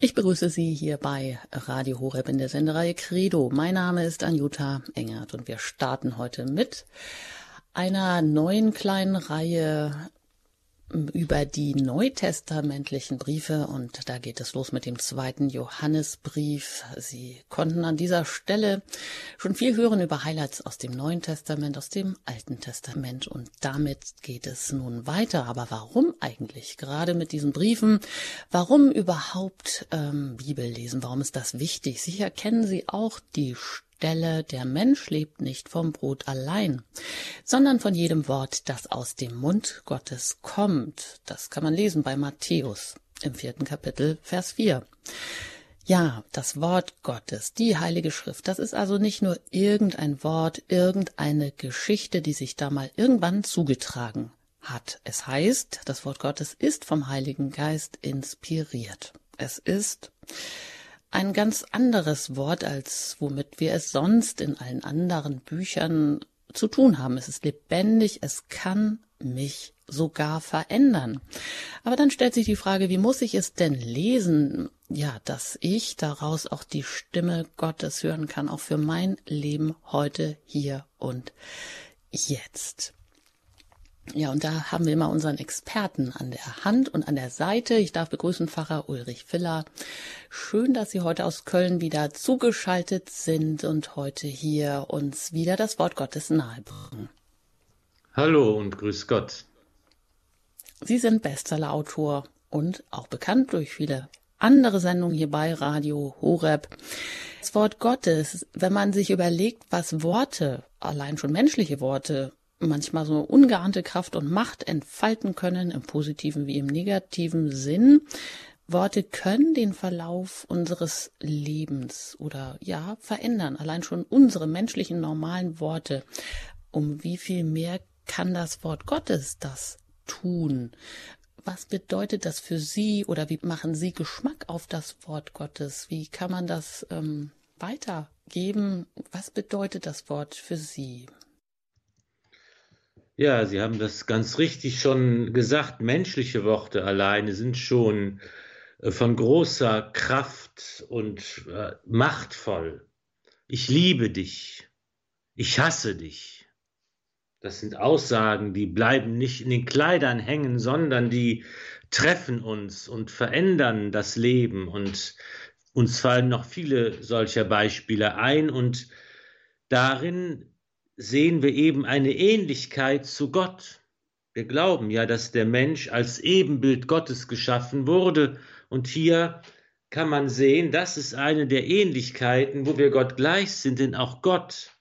Ich begrüße Sie hier bei Radio Horeb in der Sendereihe Credo. Mein Name ist Anjuta Engert und wir starten heute mit einer neuen kleinen Reihe über die neutestamentlichen Briefe und da geht es los mit dem zweiten Johannesbrief. Sie konnten an dieser Stelle schon viel hören über Highlights aus dem Neuen Testament, aus dem Alten Testament und damit geht es nun weiter. Aber warum eigentlich gerade mit diesen Briefen? Warum überhaupt ähm, Bibel lesen? Warum ist das wichtig? Sicher kennen Sie auch die Stelle, der Mensch lebt nicht vom Brot allein, sondern von jedem Wort, das aus dem Mund Gottes kommt. Das kann man lesen bei Matthäus im vierten Kapitel, Vers 4. Ja, das Wort Gottes, die Heilige Schrift, das ist also nicht nur irgendein Wort, irgendeine Geschichte, die sich da mal irgendwann zugetragen hat. Es heißt, das Wort Gottes ist vom Heiligen Geist inspiriert. Es ist ein ganz anderes Wort, als womit wir es sonst in allen anderen Büchern zu tun haben. Es ist lebendig, es kann mich sogar verändern. Aber dann stellt sich die Frage, wie muss ich es denn lesen? Ja, dass ich daraus auch die Stimme Gottes hören kann, auch für mein Leben heute, hier und jetzt. Ja, und da haben wir immer unseren Experten an der Hand und an der Seite. Ich darf begrüßen Pfarrer Ulrich Filler. Schön, dass Sie heute aus Köln wieder zugeschaltet sind und heute hier uns wieder das Wort Gottes nahebringen. Hallo und grüß Gott. Sie sind Bestsellerautor und auch bekannt durch viele andere Sendungen hier bei Radio Horeb. Das Wort Gottes, wenn man sich überlegt, was Worte, allein schon menschliche Worte, manchmal so ungeahnte Kraft und Macht entfalten können, im positiven wie im negativen Sinn. Worte können den Verlauf unseres Lebens oder ja verändern. Allein schon unsere menschlichen normalen Worte. Um wie viel mehr kann das Wort Gottes das tun? Was bedeutet das für Sie oder wie machen Sie Geschmack auf das Wort Gottes? Wie kann man das ähm, weitergeben? Was bedeutet das Wort für Sie? Ja, Sie haben das ganz richtig schon gesagt. Menschliche Worte alleine sind schon äh, von großer Kraft und äh, machtvoll. Ich liebe dich. Ich hasse dich. Das sind Aussagen, die bleiben nicht in den Kleidern hängen, sondern die treffen uns und verändern das Leben. Und uns fallen noch viele solcher Beispiele ein. Und darin sehen wir eben eine Ähnlichkeit zu Gott. Wir glauben ja, dass der Mensch als Ebenbild Gottes geschaffen wurde und hier kann man sehen, das ist eine der Ähnlichkeiten, wo wir Gott gleich sind, denn auch Gott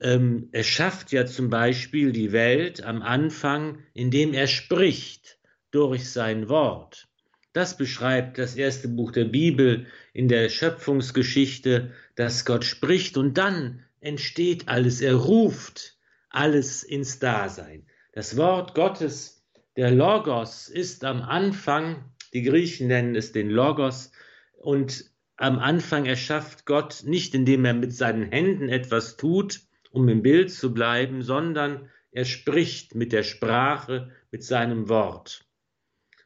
ähm, erschafft ja zum Beispiel die Welt am Anfang, indem er spricht durch sein Wort. Das beschreibt das erste Buch der Bibel in der Schöpfungsgeschichte, dass Gott spricht und dann entsteht alles. Er ruft alles ins Dasein. Das Wort Gottes, der Logos, ist am Anfang, die Griechen nennen es den Logos, und am Anfang erschafft Gott nicht, indem er mit seinen Händen etwas tut, um im Bild zu bleiben, sondern er spricht mit der Sprache, mit seinem Wort.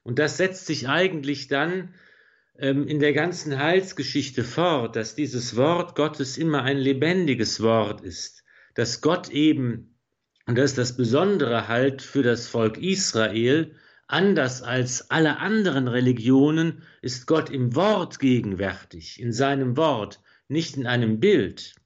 Und das setzt sich eigentlich dann in der ganzen Heilsgeschichte fort, dass dieses Wort Gottes immer ein lebendiges Wort ist, dass Gott eben, und das ist das Besondere halt für das Volk Israel, anders als alle anderen Religionen ist Gott im Wort gegenwärtig, in seinem Wort, nicht in einem Bild.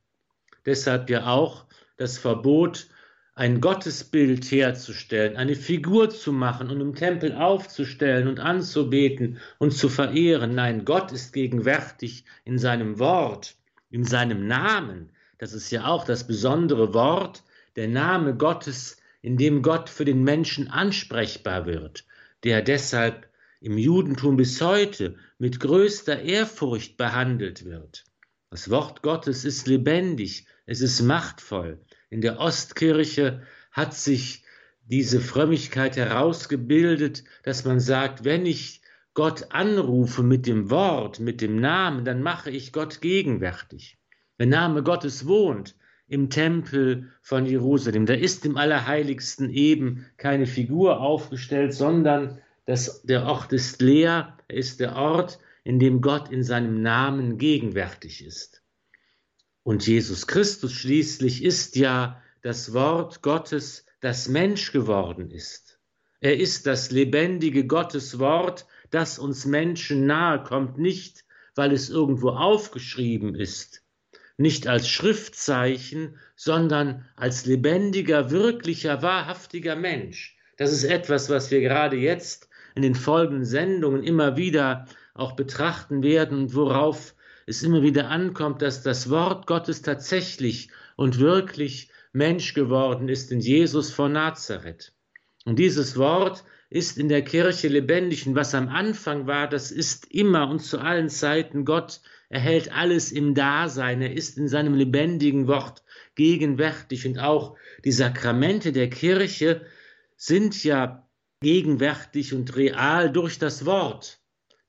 Deshalb ja auch das Verbot, ein Gottesbild herzustellen, eine Figur zu machen und im Tempel aufzustellen und anzubeten und zu verehren. Nein, Gott ist gegenwärtig in seinem Wort, in seinem Namen. Das ist ja auch das besondere Wort, der Name Gottes, in dem Gott für den Menschen ansprechbar wird, der deshalb im Judentum bis heute mit größter Ehrfurcht behandelt wird. Das Wort Gottes ist lebendig, es ist machtvoll, in der Ostkirche hat sich diese Frömmigkeit herausgebildet, dass man sagt, wenn ich Gott anrufe mit dem Wort, mit dem Namen, dann mache ich Gott gegenwärtig. Der Name Gottes wohnt im Tempel von Jerusalem. Da ist im Allerheiligsten eben keine Figur aufgestellt, sondern das, der Ort ist leer, er ist der Ort, in dem Gott in seinem Namen gegenwärtig ist. Und Jesus Christus schließlich ist ja das Wort Gottes, das Mensch geworden ist. Er ist das lebendige Gotteswort, das uns Menschen nahe kommt, nicht weil es irgendwo aufgeschrieben ist, nicht als Schriftzeichen, sondern als lebendiger, wirklicher, wahrhaftiger Mensch. Das ist etwas, was wir gerade jetzt in den folgenden Sendungen immer wieder auch betrachten werden und worauf es immer wieder ankommt, dass das Wort Gottes tatsächlich und wirklich Mensch geworden ist in Jesus von Nazareth. Und dieses Wort ist in der Kirche lebendig und was am Anfang war, das ist immer und zu allen Zeiten Gott. Er hält alles im Dasein, er ist in seinem lebendigen Wort gegenwärtig und auch die Sakramente der Kirche sind ja gegenwärtig und real durch das Wort.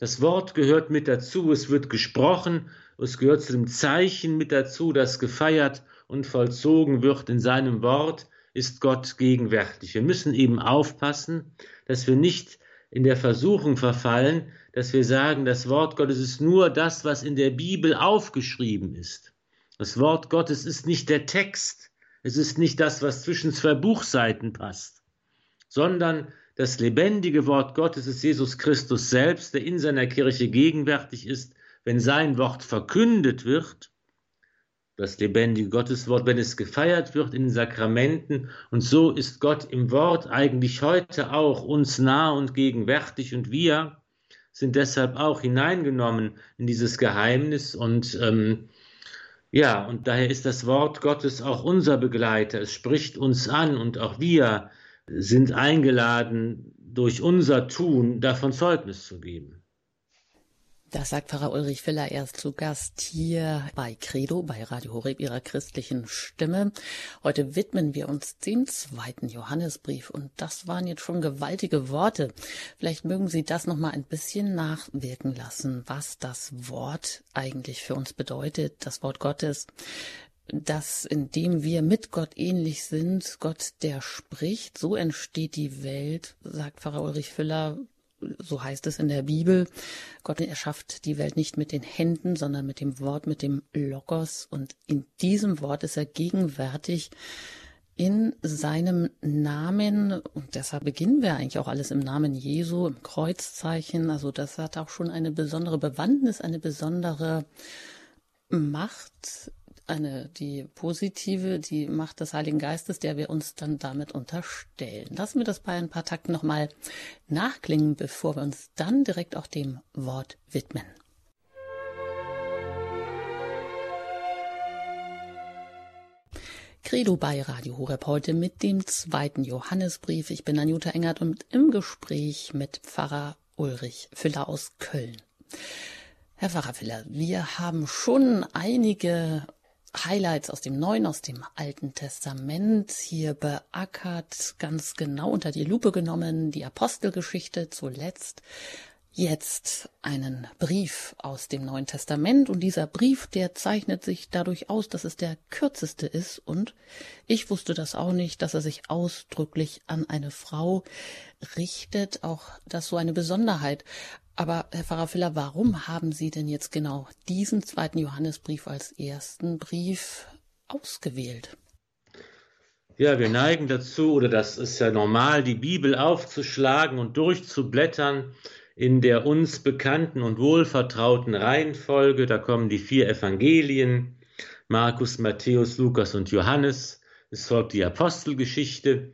Das Wort gehört mit dazu, es wird gesprochen, es gehört zu dem Zeichen mit dazu, das gefeiert und vollzogen wird in seinem Wort, ist Gott gegenwärtig. Wir müssen eben aufpassen, dass wir nicht in der Versuchung verfallen, dass wir sagen, das Wort Gottes ist nur das, was in der Bibel aufgeschrieben ist. Das Wort Gottes ist nicht der Text, es ist nicht das, was zwischen zwei Buchseiten passt, sondern das lebendige Wort Gottes ist Jesus Christus selbst, der in seiner Kirche gegenwärtig ist, wenn sein Wort verkündet wird das lebendige Gotteswort, wenn es gefeiert wird in den Sakramenten. Und so ist Gott im Wort eigentlich heute auch uns nah und gegenwärtig und wir sind deshalb auch hineingenommen in dieses Geheimnis und ähm, ja, und daher ist das Wort Gottes auch unser Begleiter. Es spricht uns an und auch wir sind eingeladen, durch unser Tun davon Zeugnis zu geben. Das sagt Pfarrer Ulrich Filler erst zu Gast hier bei Credo, bei Radio Horeb ihrer christlichen Stimme. Heute widmen wir uns dem zweiten Johannesbrief und das waren jetzt schon gewaltige Worte. Vielleicht mögen Sie das noch mal ein bisschen nachwirken lassen, was das Wort eigentlich für uns bedeutet, das Wort Gottes dass indem wir mit Gott ähnlich sind, Gott der spricht, so entsteht die Welt, sagt Pfarrer Ulrich Füller, so heißt es in der Bibel. Gott erschafft die Welt nicht mit den Händen, sondern mit dem Wort, mit dem Logos. Und in diesem Wort ist er gegenwärtig in seinem Namen. Und deshalb beginnen wir eigentlich auch alles im Namen Jesu, im Kreuzzeichen. Also das hat auch schon eine besondere Bewandtnis, eine besondere Macht eine, die positive, die Macht des Heiligen Geistes, der wir uns dann damit unterstellen. Lassen wir das bei ein paar Takten nochmal nachklingen, bevor wir uns dann direkt auch dem Wort widmen. Credo bei Radio Horeb heute mit dem zweiten Johannesbrief. Ich bin Anjuta Engert und im Gespräch mit Pfarrer Ulrich Füller aus Köln. Herr Pfarrer Füller, wir haben schon einige Highlights aus dem Neuen, aus dem Alten Testament hier beackert, ganz genau unter die Lupe genommen, die Apostelgeschichte zuletzt. Jetzt einen Brief aus dem Neuen Testament und dieser Brief, der zeichnet sich dadurch aus, dass es der kürzeste ist und ich wusste das auch nicht, dass er sich ausdrücklich an eine Frau richtet, auch das so eine Besonderheit. Aber Herr Pfarrer Filler, warum haben Sie denn jetzt genau diesen zweiten Johannesbrief als ersten Brief ausgewählt? Ja, wir neigen dazu, oder das ist ja normal, die Bibel aufzuschlagen und durchzublättern in der uns bekannten und wohlvertrauten Reihenfolge. Da kommen die vier Evangelien, Markus, Matthäus, Lukas und Johannes. Es folgt die Apostelgeschichte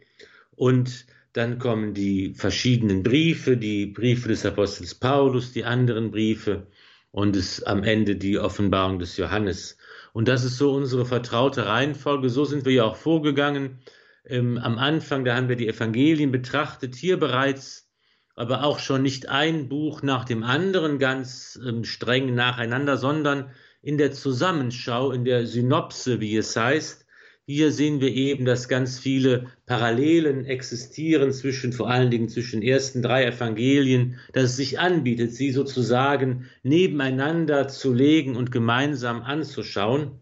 und dann kommen die verschiedenen Briefe, die Briefe des Apostels Paulus, die anderen Briefe und es am Ende die Offenbarung des Johannes. Und das ist so unsere vertraute Reihenfolge. So sind wir ja auch vorgegangen. Ähm, am Anfang, da haben wir die Evangelien betrachtet, hier bereits, aber auch schon nicht ein Buch nach dem anderen ganz ähm, streng nacheinander, sondern in der Zusammenschau, in der Synopse, wie es heißt, hier sehen wir eben, dass ganz viele Parallelen existieren zwischen, vor allen Dingen zwischen den ersten drei Evangelien, dass es sich anbietet, sie sozusagen nebeneinander zu legen und gemeinsam anzuschauen.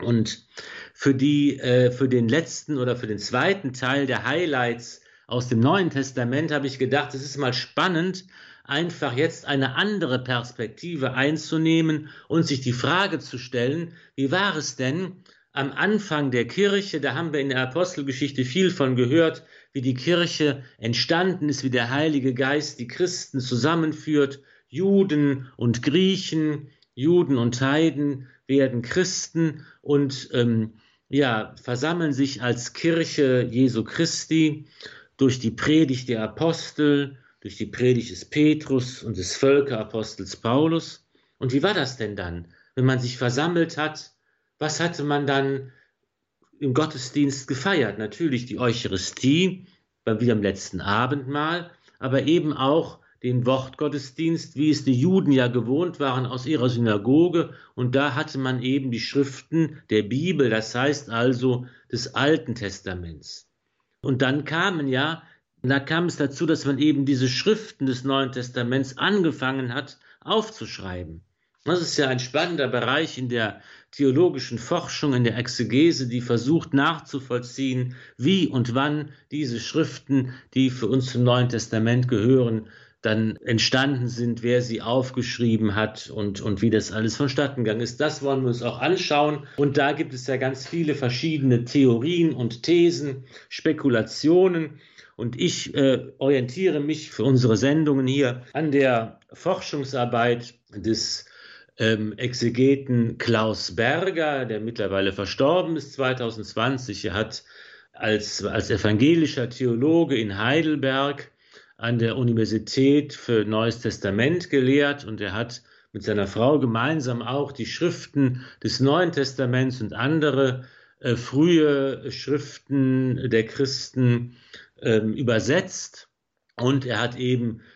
Und für die, äh, für den letzten oder für den zweiten Teil der Highlights aus dem Neuen Testament habe ich gedacht, es ist mal spannend, einfach jetzt eine andere Perspektive einzunehmen und sich die Frage zu stellen, wie war es denn am Anfang der Kirche, da haben wir in der Apostelgeschichte viel von gehört, wie die Kirche entstanden ist, wie der Heilige Geist die Christen zusammenführt, Juden und Griechen, Juden und Heiden werden Christen und ähm, ja, versammeln sich als Kirche Jesu Christi durch die Predigt der Apostel, durch die Predigt des Petrus und des Völkerapostels Paulus. Und wie war das denn dann, wenn man sich versammelt hat? Was hatte man dann im Gottesdienst gefeiert? Natürlich die Eucharistie, wie am letzten Abendmahl, aber eben auch den Wortgottesdienst, wie es die Juden ja gewohnt waren aus ihrer Synagoge. Und da hatte man eben die Schriften der Bibel, das heißt also des Alten Testaments. Und dann kamen ja da kam es dazu, dass man eben diese Schriften des Neuen Testaments angefangen hat aufzuschreiben. Das ist ja ein spannender Bereich in der theologischen Forschung, in der Exegese, die versucht nachzuvollziehen, wie und wann diese Schriften, die für uns zum Neuen Testament gehören, dann entstanden sind, wer sie aufgeschrieben hat und, und wie das alles vonstatten gegangen ist. Das wollen wir uns auch anschauen. Und da gibt es ja ganz viele verschiedene Theorien und Thesen, Spekulationen. Und ich äh, orientiere mich für unsere Sendungen hier an der Forschungsarbeit des ähm, Exegeten Klaus Berger, der mittlerweile verstorben ist 2020. Er hat als, als evangelischer Theologe in Heidelberg an der Universität für Neues Testament gelehrt und er hat mit seiner Frau gemeinsam auch die Schriften des Neuen Testaments und andere äh, frühe Schriften der Christen ähm, übersetzt und er hat eben äh,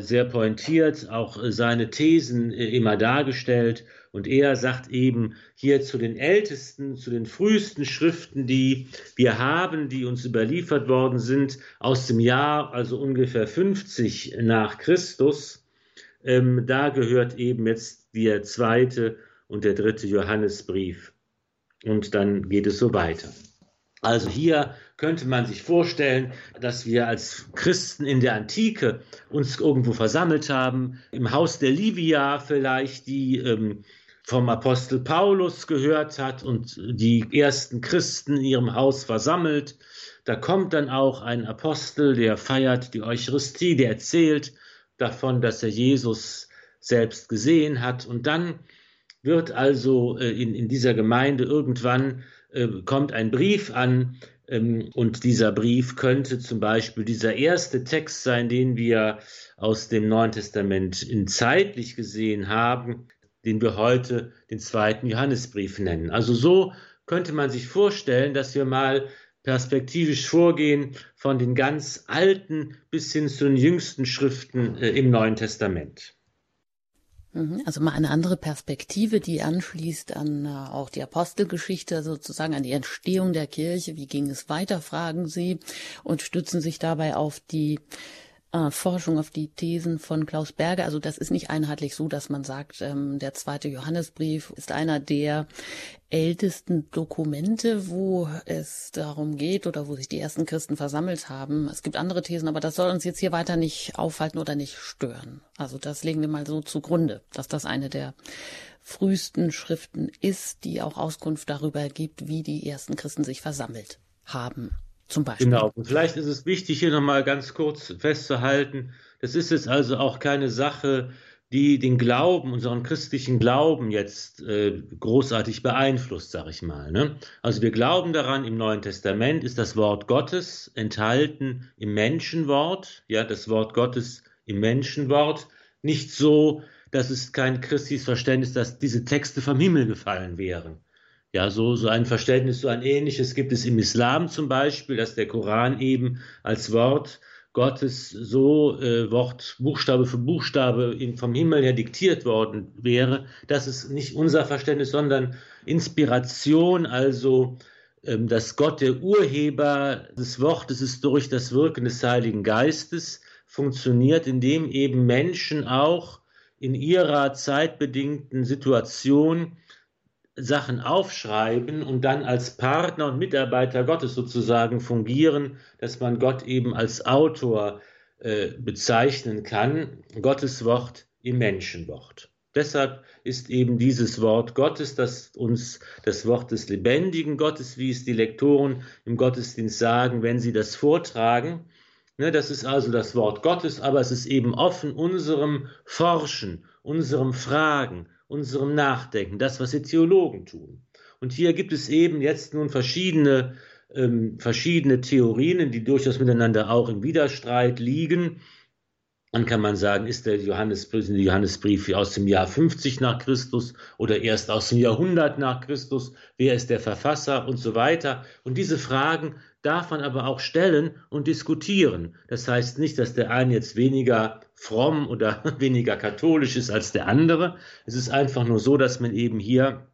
sehr pointiert auch äh, seine Thesen äh, immer dargestellt und er sagt eben hier zu den ältesten, zu den frühesten Schriften, die wir haben, die uns überliefert worden sind, aus dem Jahr, also ungefähr 50 nach Christus, ähm, da gehört eben jetzt der zweite und der dritte Johannesbrief. Und dann geht es so weiter. Also hier könnte man sich vorstellen, dass wir als Christen in der Antike uns irgendwo versammelt haben, im Haus der Livia vielleicht, die ähm, vom Apostel Paulus gehört hat und die ersten Christen in ihrem Haus versammelt. Da kommt dann auch ein Apostel, der feiert die Eucharistie, der erzählt davon, dass er Jesus selbst gesehen hat. Und dann wird also äh, in, in dieser Gemeinde irgendwann äh, kommt ein Brief an, ähm, und dieser Brief könnte zum Beispiel dieser erste Text sein, den wir aus dem Neuen Testament in zeitlich gesehen haben, den wir heute den zweiten Johannesbrief nennen. Also so könnte man sich vorstellen, dass wir mal perspektivisch vorgehen von den ganz alten bis hin zu den jüngsten Schriften äh, im Neuen Testament. Mhm. Also mal eine andere Perspektive, die anschließt an äh, auch die Apostelgeschichte, sozusagen an die Entstehung der Kirche. Wie ging es weiter, fragen Sie, und stützen sich dabei auf die äh, Forschung auf die Thesen von Klaus Berger. Also das ist nicht einheitlich so, dass man sagt, ähm, der zweite Johannesbrief ist einer der ältesten Dokumente, wo es darum geht oder wo sich die ersten Christen versammelt haben. Es gibt andere Thesen, aber das soll uns jetzt hier weiter nicht aufhalten oder nicht stören. Also das legen wir mal so zugrunde, dass das eine der frühesten Schriften ist, die auch Auskunft darüber gibt, wie die ersten Christen sich versammelt haben. Zum Beispiel. Genau. Und vielleicht ist es wichtig, hier nochmal ganz kurz festzuhalten, das ist jetzt also auch keine Sache, die den Glauben, unseren christlichen Glauben jetzt äh, großartig beeinflusst, sag ich mal. Ne? Also wir glauben daran, im Neuen Testament ist das Wort Gottes enthalten im Menschenwort, ja, das Wort Gottes im Menschenwort, nicht so, dass es kein christliches Verständnis, dass diese Texte vom Himmel gefallen wären. Ja, so, so ein Verständnis, so ein ähnliches gibt es im Islam zum Beispiel, dass der Koran eben als Wort Gottes so äh, Wort, Buchstabe für Buchstabe vom Himmel her diktiert worden wäre. Das ist nicht unser Verständnis, sondern Inspiration, also ähm, dass Gott der Urheber des Wortes ist durch das Wirken des Heiligen Geistes funktioniert, indem eben Menschen auch in ihrer zeitbedingten Situation Sachen aufschreiben und dann als Partner und Mitarbeiter Gottes sozusagen fungieren, dass man Gott eben als Autor äh, bezeichnen kann, Gottes Wort im Menschenwort. Deshalb ist eben dieses Wort Gottes, das uns das Wort des lebendigen Gottes, wie es die Lektoren im Gottesdienst sagen, wenn sie das vortragen. Ne, das ist also das Wort Gottes, aber es ist eben offen unserem Forschen, unserem Fragen, unserem Nachdenken, das, was die Theologen tun. Und hier gibt es eben jetzt nun verschiedene, ähm, verschiedene Theorien, die durchaus miteinander auch im Widerstreit liegen. Dann kann man sagen, ist der Johannesbrief, der Johannesbrief aus dem Jahr 50 nach Christus oder erst aus dem Jahrhundert nach Christus? Wer ist der Verfasser und so weiter? Und diese Fragen darf man aber auch stellen und diskutieren. Das heißt nicht, dass der eine jetzt weniger fromm oder weniger katholisch ist als der andere. Es ist einfach nur so, dass man eben hier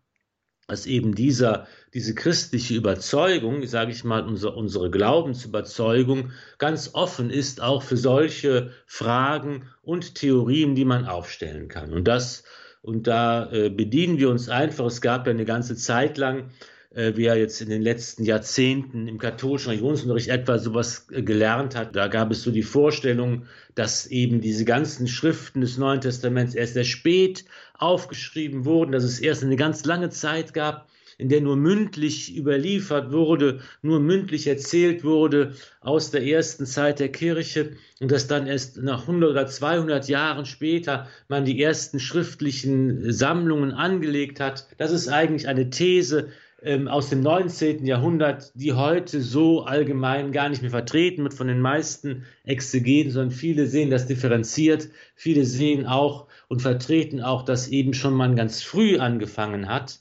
dass eben dieser, diese christliche Überzeugung, sage ich mal, unsere, unsere Glaubensüberzeugung ganz offen ist auch für solche Fragen und Theorien, die man aufstellen kann. Und das, und da äh, bedienen wir uns einfach. Es gab ja eine ganze Zeit lang, äh, wer jetzt in den letzten Jahrzehnten im katholischen Religionsunterricht etwa sowas äh, gelernt hat, da gab es so die Vorstellung, dass eben diese ganzen Schriften des Neuen Testaments erst sehr spät aufgeschrieben wurden, dass es erst eine ganz lange Zeit gab, in der nur mündlich überliefert wurde, nur mündlich erzählt wurde aus der ersten Zeit der Kirche und dass dann erst nach 100 oder 200 Jahren später man die ersten schriftlichen Sammlungen angelegt hat. Das ist eigentlich eine These, ähm, aus dem 19. Jahrhundert, die heute so allgemein gar nicht mehr vertreten wird von den meisten Exegeten, sondern viele sehen das differenziert, viele sehen auch und vertreten auch, dass eben schon man ganz früh angefangen hat,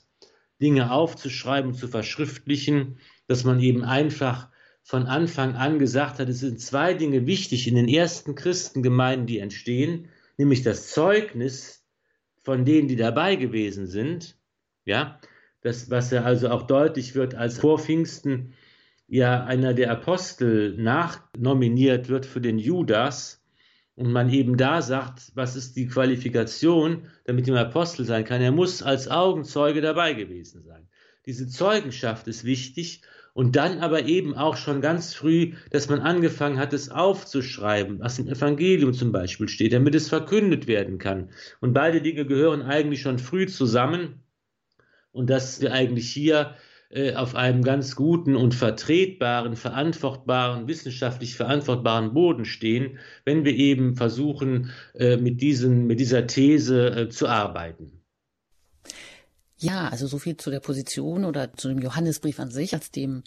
Dinge aufzuschreiben zu verschriftlichen, dass man eben einfach von Anfang an gesagt hat, es sind zwei Dinge wichtig in den ersten Christengemeinden, die entstehen, nämlich das Zeugnis von denen, die dabei gewesen sind, ja, das, was ja also auch deutlich wird, als vor Pfingsten ja einer der Apostel nachnominiert wird für den Judas und man eben da sagt, was ist die Qualifikation, damit ihm Apostel sein kann. Er muss als Augenzeuge dabei gewesen sein. Diese Zeugenschaft ist wichtig und dann aber eben auch schon ganz früh, dass man angefangen hat, es aufzuschreiben, was im Evangelium zum Beispiel steht, damit es verkündet werden kann. Und beide Dinge gehören eigentlich schon früh zusammen und dass wir eigentlich hier äh, auf einem ganz guten und vertretbaren, verantwortbaren, wissenschaftlich verantwortbaren Boden stehen, wenn wir eben versuchen, äh, mit, diesen, mit dieser These äh, zu arbeiten. Ja, also so viel zu der Position oder zu dem Johannesbrief an sich als dem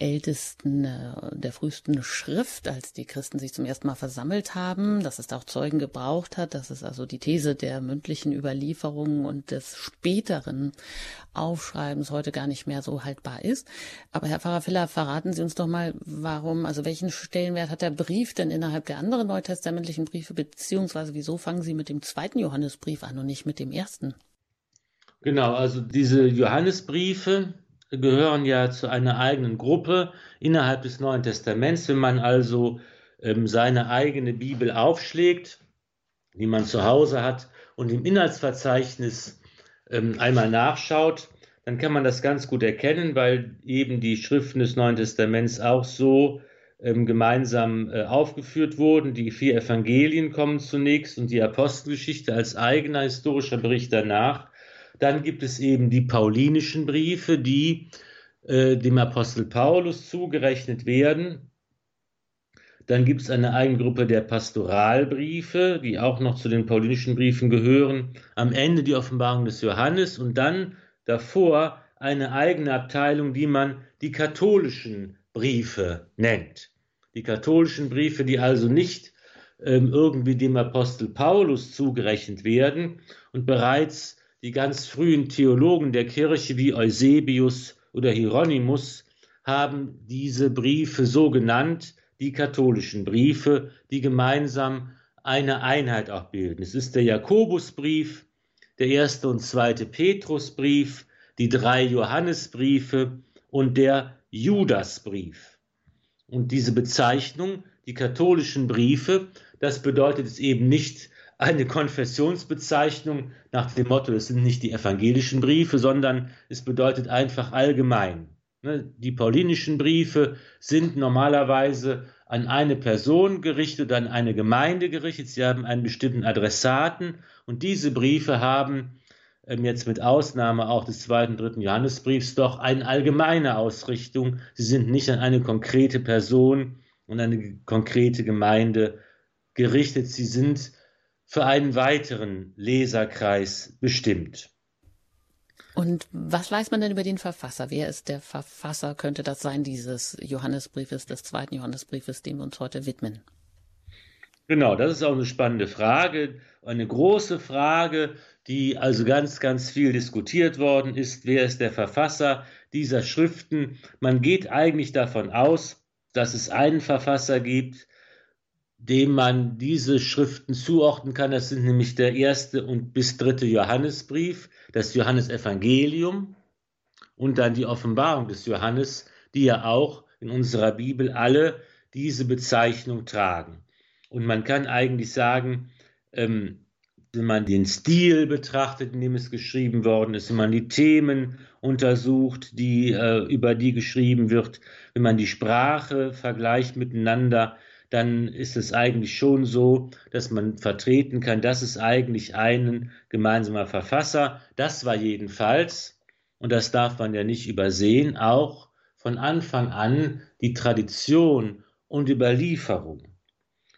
ältesten, äh, der frühesten Schrift, als die Christen sich zum ersten Mal versammelt haben, dass es da auch Zeugen gebraucht hat, dass es also die These der mündlichen Überlieferung und des späteren Aufschreibens heute gar nicht mehr so haltbar ist. Aber Herr Pfarrer Filler, verraten Sie uns doch mal, warum, also welchen Stellenwert hat der Brief denn innerhalb der anderen neutestamentlichen Briefe, beziehungsweise wieso fangen Sie mit dem zweiten Johannesbrief an und nicht mit dem ersten? Genau, also diese Johannesbriefe, gehören ja zu einer eigenen Gruppe innerhalb des Neuen Testaments. Wenn man also ähm, seine eigene Bibel aufschlägt, die man zu Hause hat, und im Inhaltsverzeichnis ähm, einmal nachschaut, dann kann man das ganz gut erkennen, weil eben die Schriften des Neuen Testaments auch so ähm, gemeinsam äh, aufgeführt wurden. Die vier Evangelien kommen zunächst und die Apostelgeschichte als eigener historischer Bericht danach. Dann gibt es eben die paulinischen Briefe, die äh, dem Apostel Paulus zugerechnet werden. Dann gibt es eine eigene Gruppe der Pastoralbriefe, die auch noch zu den paulinischen Briefen gehören. Am Ende die Offenbarung des Johannes und dann davor eine eigene Abteilung, die man die katholischen Briefe nennt. Die katholischen Briefe, die also nicht ähm, irgendwie dem Apostel Paulus zugerechnet werden und bereits die ganz frühen Theologen der Kirche wie Eusebius oder Hieronymus haben diese Briefe so genannt, die katholischen Briefe, die gemeinsam eine Einheit auch bilden. Es ist der Jakobusbrief, der erste und zweite Petrusbrief, die drei Johannesbriefe und der Judasbrief. Und diese Bezeichnung, die katholischen Briefe, das bedeutet es eben nicht, eine Konfessionsbezeichnung nach dem Motto, es sind nicht die evangelischen Briefe, sondern es bedeutet einfach allgemein. Ne, die paulinischen Briefe sind normalerweise an eine Person gerichtet, an eine Gemeinde gerichtet. Sie haben einen bestimmten Adressaten und diese Briefe haben ähm, jetzt mit Ausnahme auch des zweiten, dritten Johannesbriefs doch eine allgemeine Ausrichtung. Sie sind nicht an eine konkrete Person und eine konkrete Gemeinde gerichtet. Sie sind für einen weiteren Leserkreis bestimmt. Und was weiß man denn über den Verfasser? Wer ist der Verfasser? Könnte das sein, dieses Johannesbriefes, des zweiten Johannesbriefes, dem wir uns heute widmen? Genau, das ist auch eine spannende Frage, eine große Frage, die also ganz, ganz viel diskutiert worden ist. Wer ist der Verfasser dieser Schriften? Man geht eigentlich davon aus, dass es einen Verfasser gibt, dem man diese Schriften zuordnen kann. Das sind nämlich der erste und bis dritte Johannesbrief, das Johannesevangelium und dann die Offenbarung des Johannes, die ja auch in unserer Bibel alle diese Bezeichnung tragen. Und man kann eigentlich sagen, ähm, wenn man den Stil betrachtet, in dem es geschrieben worden ist, wenn man die Themen untersucht, die, äh, über die geschrieben wird, wenn man die Sprache vergleicht miteinander, dann ist es eigentlich schon so, dass man vertreten kann, dass es eigentlich einen gemeinsamer Verfasser, das war jedenfalls, und das darf man ja nicht übersehen, auch von Anfang an die Tradition und Überlieferung.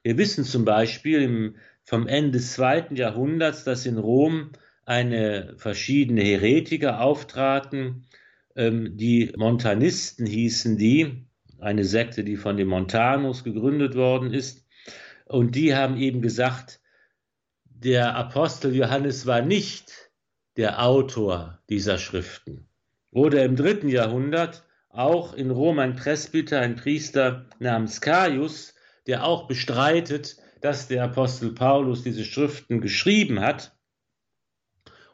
Wir wissen zum Beispiel im, vom Ende des zweiten Jahrhunderts, dass in Rom eine verschiedene Heretiker auftraten, ähm, die Montanisten hießen die, eine Sekte, die von den Montanus gegründet worden ist. Und die haben eben gesagt, der Apostel Johannes war nicht der Autor dieser Schriften. Oder im dritten Jahrhundert auch in Rom ein Presbyter, ein Priester namens Caius, der auch bestreitet, dass der Apostel Paulus diese Schriften geschrieben hat.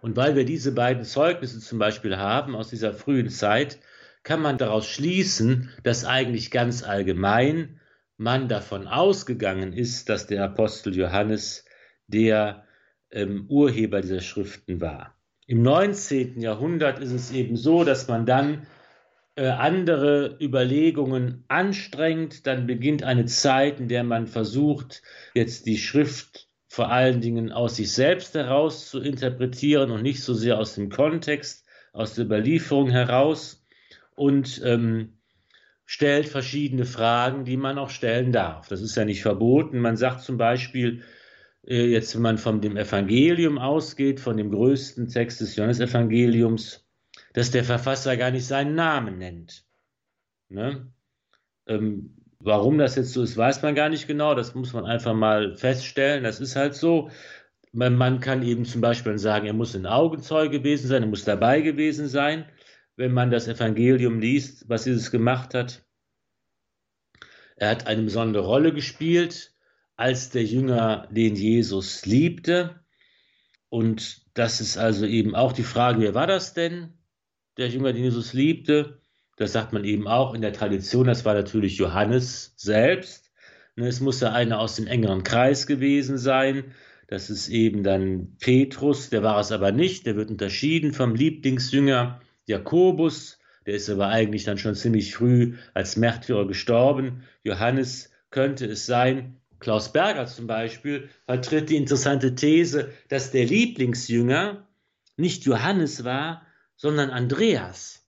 Und weil wir diese beiden Zeugnisse zum Beispiel haben aus dieser frühen Zeit, kann man daraus schließen, dass eigentlich ganz allgemein man davon ausgegangen ist, dass der Apostel Johannes der ähm, Urheber dieser Schriften war. Im 19. Jahrhundert ist es eben so, dass man dann äh, andere Überlegungen anstrengt. Dann beginnt eine Zeit, in der man versucht, jetzt die Schrift vor allen Dingen aus sich selbst heraus zu interpretieren und nicht so sehr aus dem Kontext, aus der Überlieferung heraus und ähm, stellt verschiedene Fragen, die man auch stellen darf. Das ist ja nicht verboten. Man sagt zum Beispiel, äh, jetzt wenn man von dem Evangelium ausgeht, von dem größten Text des Johannesevangeliums, dass der Verfasser gar nicht seinen Namen nennt. Ne? Ähm, warum das jetzt so ist, weiß man gar nicht genau. Das muss man einfach mal feststellen. Das ist halt so. Man, man kann eben zum Beispiel sagen, er muss ein Augenzeuge gewesen sein, er muss dabei gewesen sein wenn man das Evangelium liest, was Jesus gemacht hat. Er hat eine besondere Rolle gespielt als der Jünger, den Jesus liebte. Und das ist also eben auch die Frage, wer war das denn, der Jünger, den Jesus liebte? Das sagt man eben auch in der Tradition, das war natürlich Johannes selbst. Ne, es muss ja einer aus dem engeren Kreis gewesen sein. Das ist eben dann Petrus, der war es aber nicht, der wird unterschieden vom Lieblingsjünger. Jakobus, der ist aber eigentlich dann schon ziemlich früh als Märtyrer gestorben. Johannes könnte es sein. Klaus Berger zum Beispiel vertritt die interessante These, dass der Lieblingsjünger nicht Johannes war, sondern Andreas.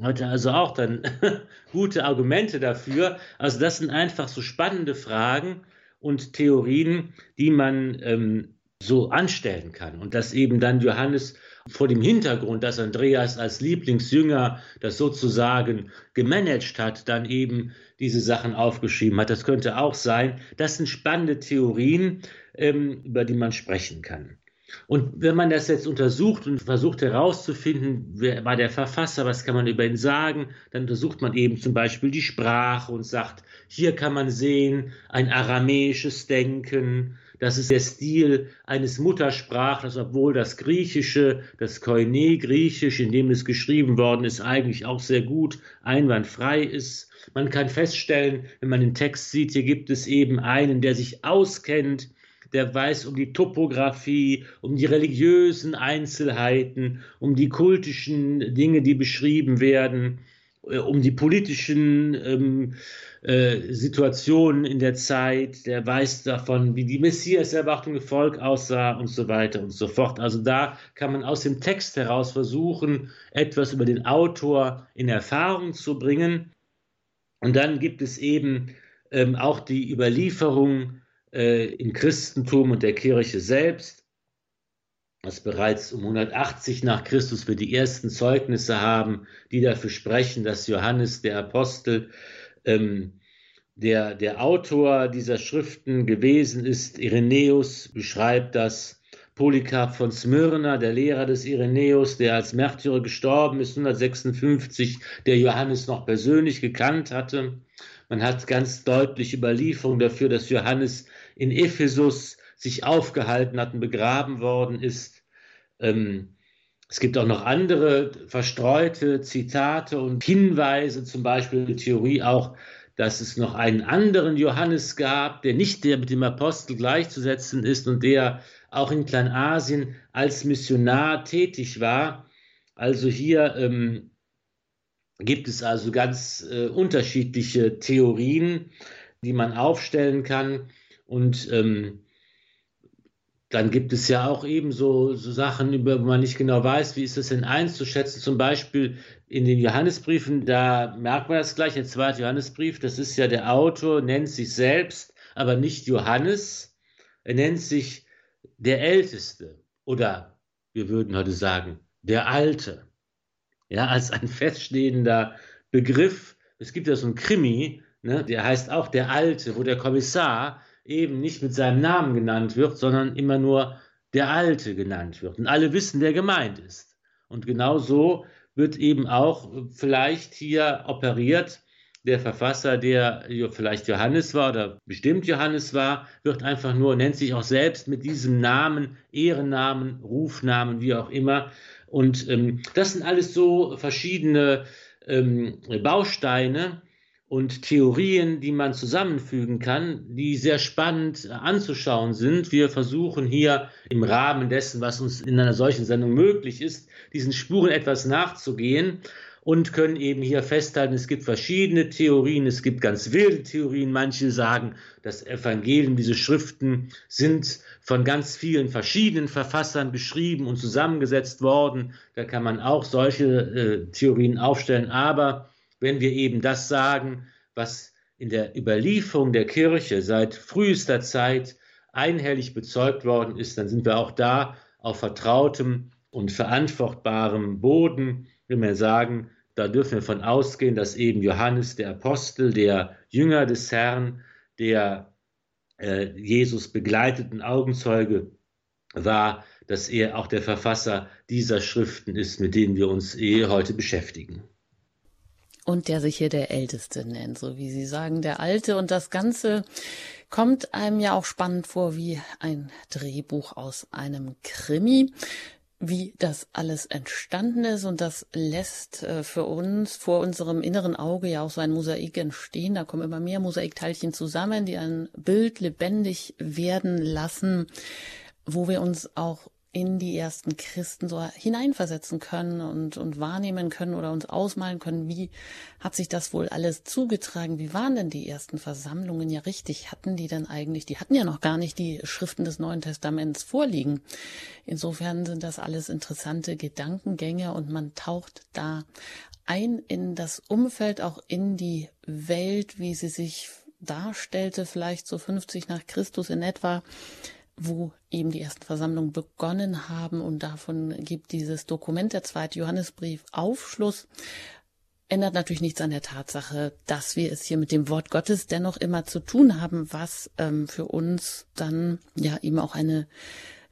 Hatte also auch dann gute Argumente dafür. Also das sind einfach so spannende Fragen und Theorien, die man ähm, so anstellen kann. Und dass eben dann Johannes vor dem Hintergrund, dass Andreas als Lieblingsjünger das sozusagen gemanagt hat, dann eben diese Sachen aufgeschrieben hat. Das könnte auch sein. Das sind spannende Theorien, ähm, über die man sprechen kann. Und wenn man das jetzt untersucht und versucht herauszufinden, wer war der Verfasser, was kann man über ihn sagen, dann untersucht man eben zum Beispiel die Sprache und sagt, hier kann man sehen, ein aramäisches Denken, das ist der Stil eines Muttersprachlers, obwohl das Griechische, das Koine Griechisch, in dem es geschrieben worden ist, eigentlich auch sehr gut einwandfrei ist. Man kann feststellen, wenn man den Text sieht, hier gibt es eben einen, der sich auskennt, der weiß um die Topographie, um die religiösen Einzelheiten, um die kultischen Dinge, die beschrieben werden um die politischen ähm, äh, Situationen in der Zeit, der weiß davon, wie die Messias-Erwartung im Volk aussah und so weiter und so fort. Also da kann man aus dem Text heraus versuchen, etwas über den Autor in Erfahrung zu bringen. Und dann gibt es eben ähm, auch die Überlieferung äh, im Christentum und der Kirche selbst, dass bereits um 180 nach Christus wir die ersten Zeugnisse haben, die dafür sprechen, dass Johannes der Apostel ähm, der, der Autor dieser Schriften gewesen ist. Irenäus beschreibt das. Polycarp von Smyrna, der Lehrer des Irenäus, der als Märtyrer gestorben ist, 156, der Johannes noch persönlich gekannt hatte. Man hat ganz deutlich Überlieferung dafür, dass Johannes in Ephesus sich aufgehalten hat und begraben worden ist. Ähm, es gibt auch noch andere verstreute Zitate und Hinweise, zum Beispiel die Theorie auch, dass es noch einen anderen Johannes gab, der nicht der mit dem Apostel gleichzusetzen ist und der auch in Kleinasien als Missionar tätig war. Also hier ähm, gibt es also ganz äh, unterschiedliche Theorien, die man aufstellen kann. Und ähm, dann gibt es ja auch eben so, so Sachen, über wo man nicht genau weiß, wie ist das denn einzuschätzen. Zum Beispiel in den Johannesbriefen, da merkt man das gleich, der zweite Johannesbrief, das ist ja der Autor, nennt sich selbst, aber nicht Johannes. Er nennt sich der Älteste oder wir würden heute sagen, der Alte. Ja, als ein feststehender Begriff. Es gibt ja so einen Krimi, ne, der heißt auch der Alte, wo der Kommissar eben nicht mit seinem Namen genannt wird, sondern immer nur der Alte genannt wird. Und alle wissen, wer gemeint ist. Und genau so wird eben auch vielleicht hier operiert. Der Verfasser, der vielleicht Johannes war oder bestimmt Johannes war, wird einfach nur, nennt sich auch selbst mit diesem Namen, Ehrennamen, Rufnamen, wie auch immer. Und ähm, das sind alles so verschiedene ähm, Bausteine, und Theorien, die man zusammenfügen kann, die sehr spannend anzuschauen sind. Wir versuchen hier im Rahmen dessen, was uns in einer solchen Sendung möglich ist, diesen Spuren etwas nachzugehen und können eben hier festhalten, es gibt verschiedene Theorien, es gibt ganz wilde Theorien. Manche sagen, das Evangelium, diese Schriften sind von ganz vielen verschiedenen Verfassern geschrieben und zusammengesetzt worden. Da kann man auch solche äh, Theorien aufstellen. Aber wenn wir eben das sagen, was in der Überlieferung der Kirche seit frühester Zeit einhellig bezeugt worden ist, dann sind wir auch da auf vertrautem und verantwortbarem Boden, wenn wir sagen, da dürfen wir von ausgehen, dass eben Johannes der Apostel, der Jünger des Herrn, der äh, Jesus begleiteten Augenzeuge war, dass er auch der Verfasser dieser Schriften ist, mit denen wir uns eh heute beschäftigen und der sich hier der Älteste nennt, so wie Sie sagen, der Alte. Und das Ganze kommt einem ja auch spannend vor wie ein Drehbuch aus einem Krimi wie das alles entstanden ist und das lässt äh, für uns vor unserem inneren Auge ja auch so ein Mosaik entstehen. Da kommen immer mehr Mosaikteilchen zusammen, die ein Bild lebendig werden lassen, wo wir uns auch in die ersten Christen so hineinversetzen können und, und wahrnehmen können oder uns ausmalen können, wie hat sich das wohl alles zugetragen? Wie waren denn die ersten Versammlungen ja richtig? Hatten die denn eigentlich, die hatten ja noch gar nicht die Schriften des Neuen Testaments vorliegen. Insofern sind das alles interessante Gedankengänge und man taucht da ein in das Umfeld, auch in die Welt, wie sie sich darstellte, vielleicht so 50 nach Christus in etwa wo eben die ersten Versammlungen begonnen haben und davon gibt dieses Dokument, der zweite Johannesbrief, Aufschluss. Ändert natürlich nichts an der Tatsache, dass wir es hier mit dem Wort Gottes dennoch immer zu tun haben, was ähm, für uns dann ja eben auch eine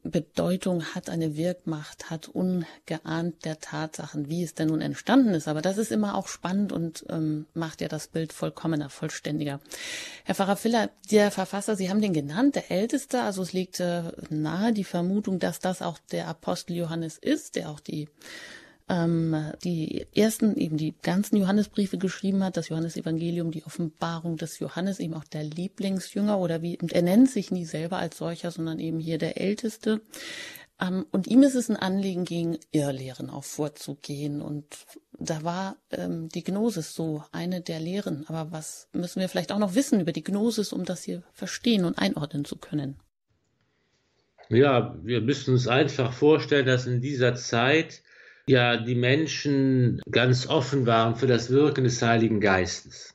Bedeutung hat, eine Wirkmacht hat, ungeahnt der Tatsachen, wie es denn nun entstanden ist. Aber das ist immer auch spannend und ähm, macht ja das Bild vollkommener, vollständiger. Herr Pfarrer Filler, der Verfasser, Sie haben den genannt, der Älteste, also es liegt äh, nahe die Vermutung, dass das auch der Apostel Johannes ist, der auch die ähm, die ersten, eben die ganzen Johannesbriefe geschrieben hat, das Johannesevangelium, die Offenbarung des Johannes, eben auch der Lieblingsjünger oder wie, er nennt sich nie selber als solcher, sondern eben hier der Älteste. Ähm, und ihm ist es ein Anliegen, gegen Irrlehren auch vorzugehen. Und da war ähm, die Gnosis so eine der Lehren. Aber was müssen wir vielleicht auch noch wissen über die Gnosis, um das hier verstehen und einordnen zu können? Ja, wir müssen uns einfach vorstellen, dass in dieser Zeit ja die Menschen ganz offen waren für das Wirken des Heiligen Geistes.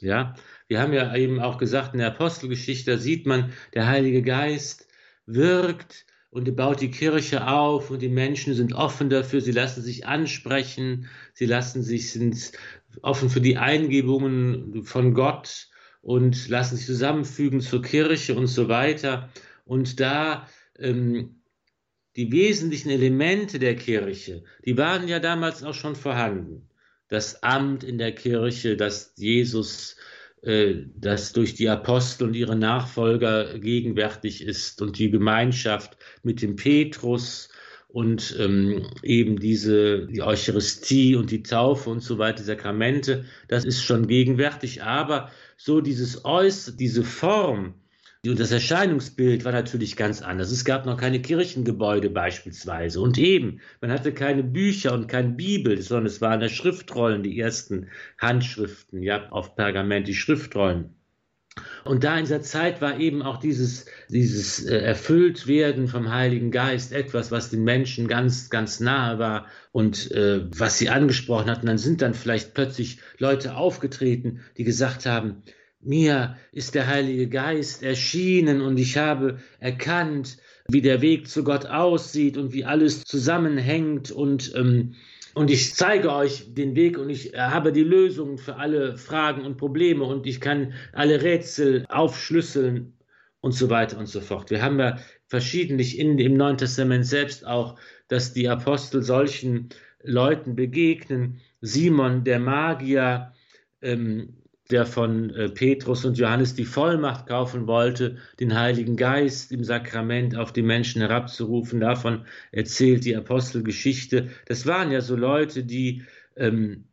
Ja, wir haben ja eben auch gesagt in der Apostelgeschichte, da sieht man, der Heilige Geist wirkt und baut die Kirche auf und die Menschen sind offen dafür, sie lassen sich ansprechen, sie lassen sich, sind offen für die Eingebungen von Gott und lassen sich zusammenfügen zur Kirche und so weiter. Und da ähm, die wesentlichen Elemente der Kirche, die waren ja damals auch schon vorhanden. Das Amt in der Kirche, das Jesus, äh, das durch die Apostel und ihre Nachfolger gegenwärtig ist und die Gemeinschaft mit dem Petrus und ähm, eben diese die Eucharistie und die Taufe und so weiter, Sakramente, das ist schon gegenwärtig. Aber so dieses Äußere, diese Form, und das Erscheinungsbild war natürlich ganz anders. Es gab noch keine Kirchengebäude beispielsweise. Und eben, man hatte keine Bücher und keine Bibel, sondern es waren ja Schriftrollen, die ersten Handschriften, ja, auf Pergament, die Schriftrollen. Und da in dieser Zeit war eben auch dieses, dieses äh, Erfülltwerden vom Heiligen Geist etwas, was den Menschen ganz, ganz nahe war und äh, was sie angesprochen hatten. Dann sind dann vielleicht plötzlich Leute aufgetreten, die gesagt haben, mir ist der Heilige Geist erschienen und ich habe erkannt, wie der Weg zu Gott aussieht und wie alles zusammenhängt und ähm, und ich zeige euch den Weg und ich habe die Lösung für alle Fragen und Probleme und ich kann alle Rätsel aufschlüsseln und so weiter und so fort. Wir haben ja verschiedentlich in, im Neuen Testament selbst auch, dass die Apostel solchen Leuten begegnen. Simon, der Magier, ähm, der von äh, Petrus und Johannes die Vollmacht kaufen wollte, den Heiligen Geist im Sakrament auf die Menschen herabzurufen. Davon erzählt die Apostelgeschichte. Das waren ja so Leute, die ähm,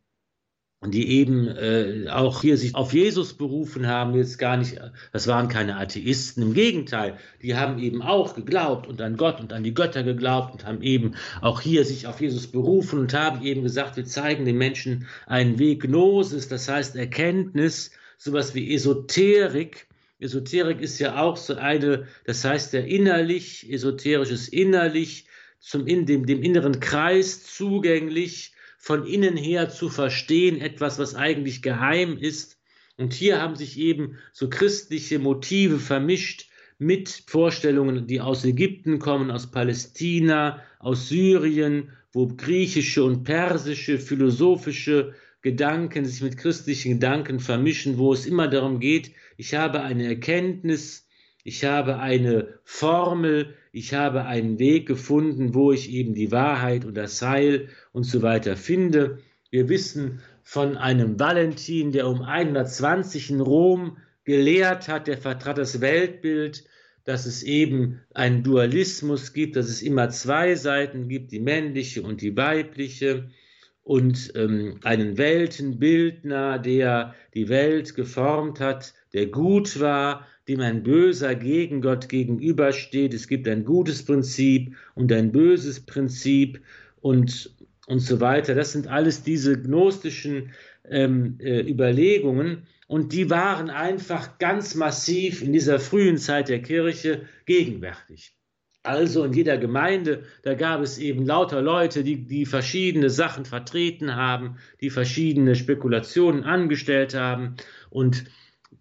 die eben äh, auch hier sich auf Jesus berufen haben, jetzt gar nicht, das waren keine Atheisten, im Gegenteil, die haben eben auch geglaubt und an Gott und an die Götter geglaubt und haben eben auch hier sich auf Jesus berufen und haben eben gesagt, wir zeigen den Menschen einen Weg. Gnosis, das heißt Erkenntnis, sowas wie Esoterik. Esoterik ist ja auch so eine, das heißt ja innerlich, esoterisches innerlich, zum in dem, dem inneren Kreis zugänglich, von innen her zu verstehen, etwas, was eigentlich geheim ist. Und hier haben sich eben so christliche Motive vermischt mit Vorstellungen, die aus Ägypten kommen, aus Palästina, aus Syrien, wo griechische und persische philosophische Gedanken sich mit christlichen Gedanken vermischen, wo es immer darum geht, ich habe eine Erkenntnis, ich habe eine Formel, ich habe einen Weg gefunden, wo ich eben die Wahrheit und das Heil und so weiter finde. Wir wissen von einem Valentin, der um 120 in Rom gelehrt hat, der vertrat das Weltbild, dass es eben einen Dualismus gibt, dass es immer zwei Seiten gibt, die männliche und die weibliche, und ähm, einen Weltenbildner, der die Welt geformt hat, der gut war dem ein böser Gegengott gegenübersteht. Es gibt ein gutes Prinzip und ein böses Prinzip und, und so weiter. Das sind alles diese gnostischen ähm, äh, Überlegungen und die waren einfach ganz massiv in dieser frühen Zeit der Kirche gegenwärtig. Also in jeder Gemeinde, da gab es eben lauter Leute, die, die verschiedene Sachen vertreten haben, die verschiedene Spekulationen angestellt haben und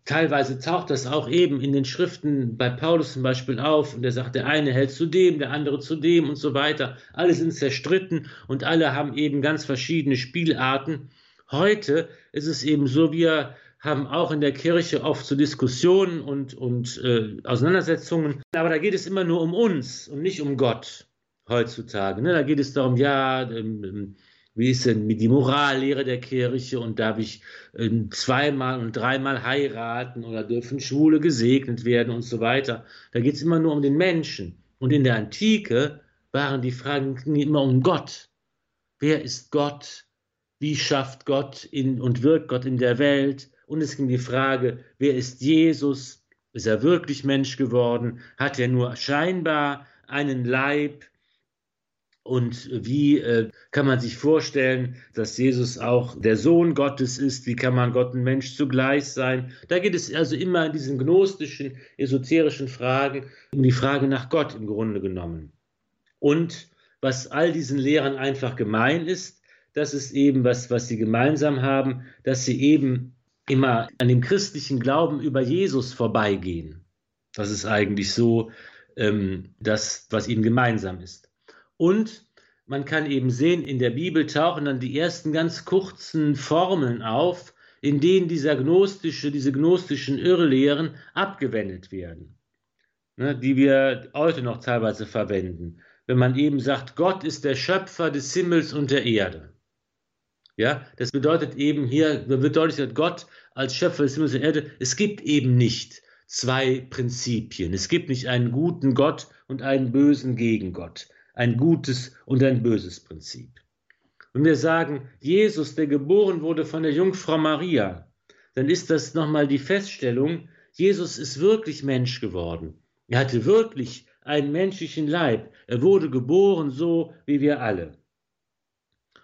teilweise taucht das auch eben in den Schriften bei Paulus zum Beispiel auf und er sagt, der eine hält zu dem, der andere zu dem und so weiter. Alle sind zerstritten und alle haben eben ganz verschiedene Spielarten. Heute ist es eben so, wir haben auch in der Kirche oft so Diskussionen und, und äh, Auseinandersetzungen, aber da geht es immer nur um uns und nicht um Gott heutzutage. Ne? Da geht es darum, ja, ähm, wie ist denn die Morallehre der Kirche und darf ich äh, zweimal und dreimal heiraten oder dürfen Schwule gesegnet werden und so weiter. Da geht es immer nur um den Menschen. Und in der Antike waren die Fragen immer um Gott. Wer ist Gott? Wie schafft Gott in, und wirkt Gott in der Welt? Und es ging die Frage, wer ist Jesus? Ist er wirklich Mensch geworden? Hat er nur scheinbar einen Leib? Und wie äh, kann man sich vorstellen, dass Jesus auch der Sohn Gottes ist? Wie kann man Gott und Mensch zugleich sein? Da geht es also immer in diesen gnostischen, esoterischen Fragen um die Frage nach Gott im Grunde genommen. Und was all diesen Lehrern einfach gemein ist, das ist eben was, was sie gemeinsam haben, dass sie eben immer an dem christlichen Glauben über Jesus vorbeigehen. Das ist eigentlich so ähm, das, was ihnen gemeinsam ist. Und man kann eben sehen, in der Bibel tauchen dann die ersten ganz kurzen Formeln auf, in denen dieser gnostische, diese gnostischen Irrlehren abgewendet werden, ne, die wir heute noch teilweise verwenden. Wenn man eben sagt, Gott ist der Schöpfer des Himmels und der Erde. Ja, das bedeutet eben hier, wird deutlich, dass Gott als Schöpfer des Himmels und der Erde, es gibt eben nicht zwei Prinzipien. Es gibt nicht einen guten Gott und einen bösen Gegengott ein gutes und ein böses Prinzip. Wenn wir sagen, Jesus, der geboren wurde von der Jungfrau Maria, dann ist das nochmal die Feststellung, Jesus ist wirklich Mensch geworden. Er hatte wirklich einen menschlichen Leib. Er wurde geboren so wie wir alle.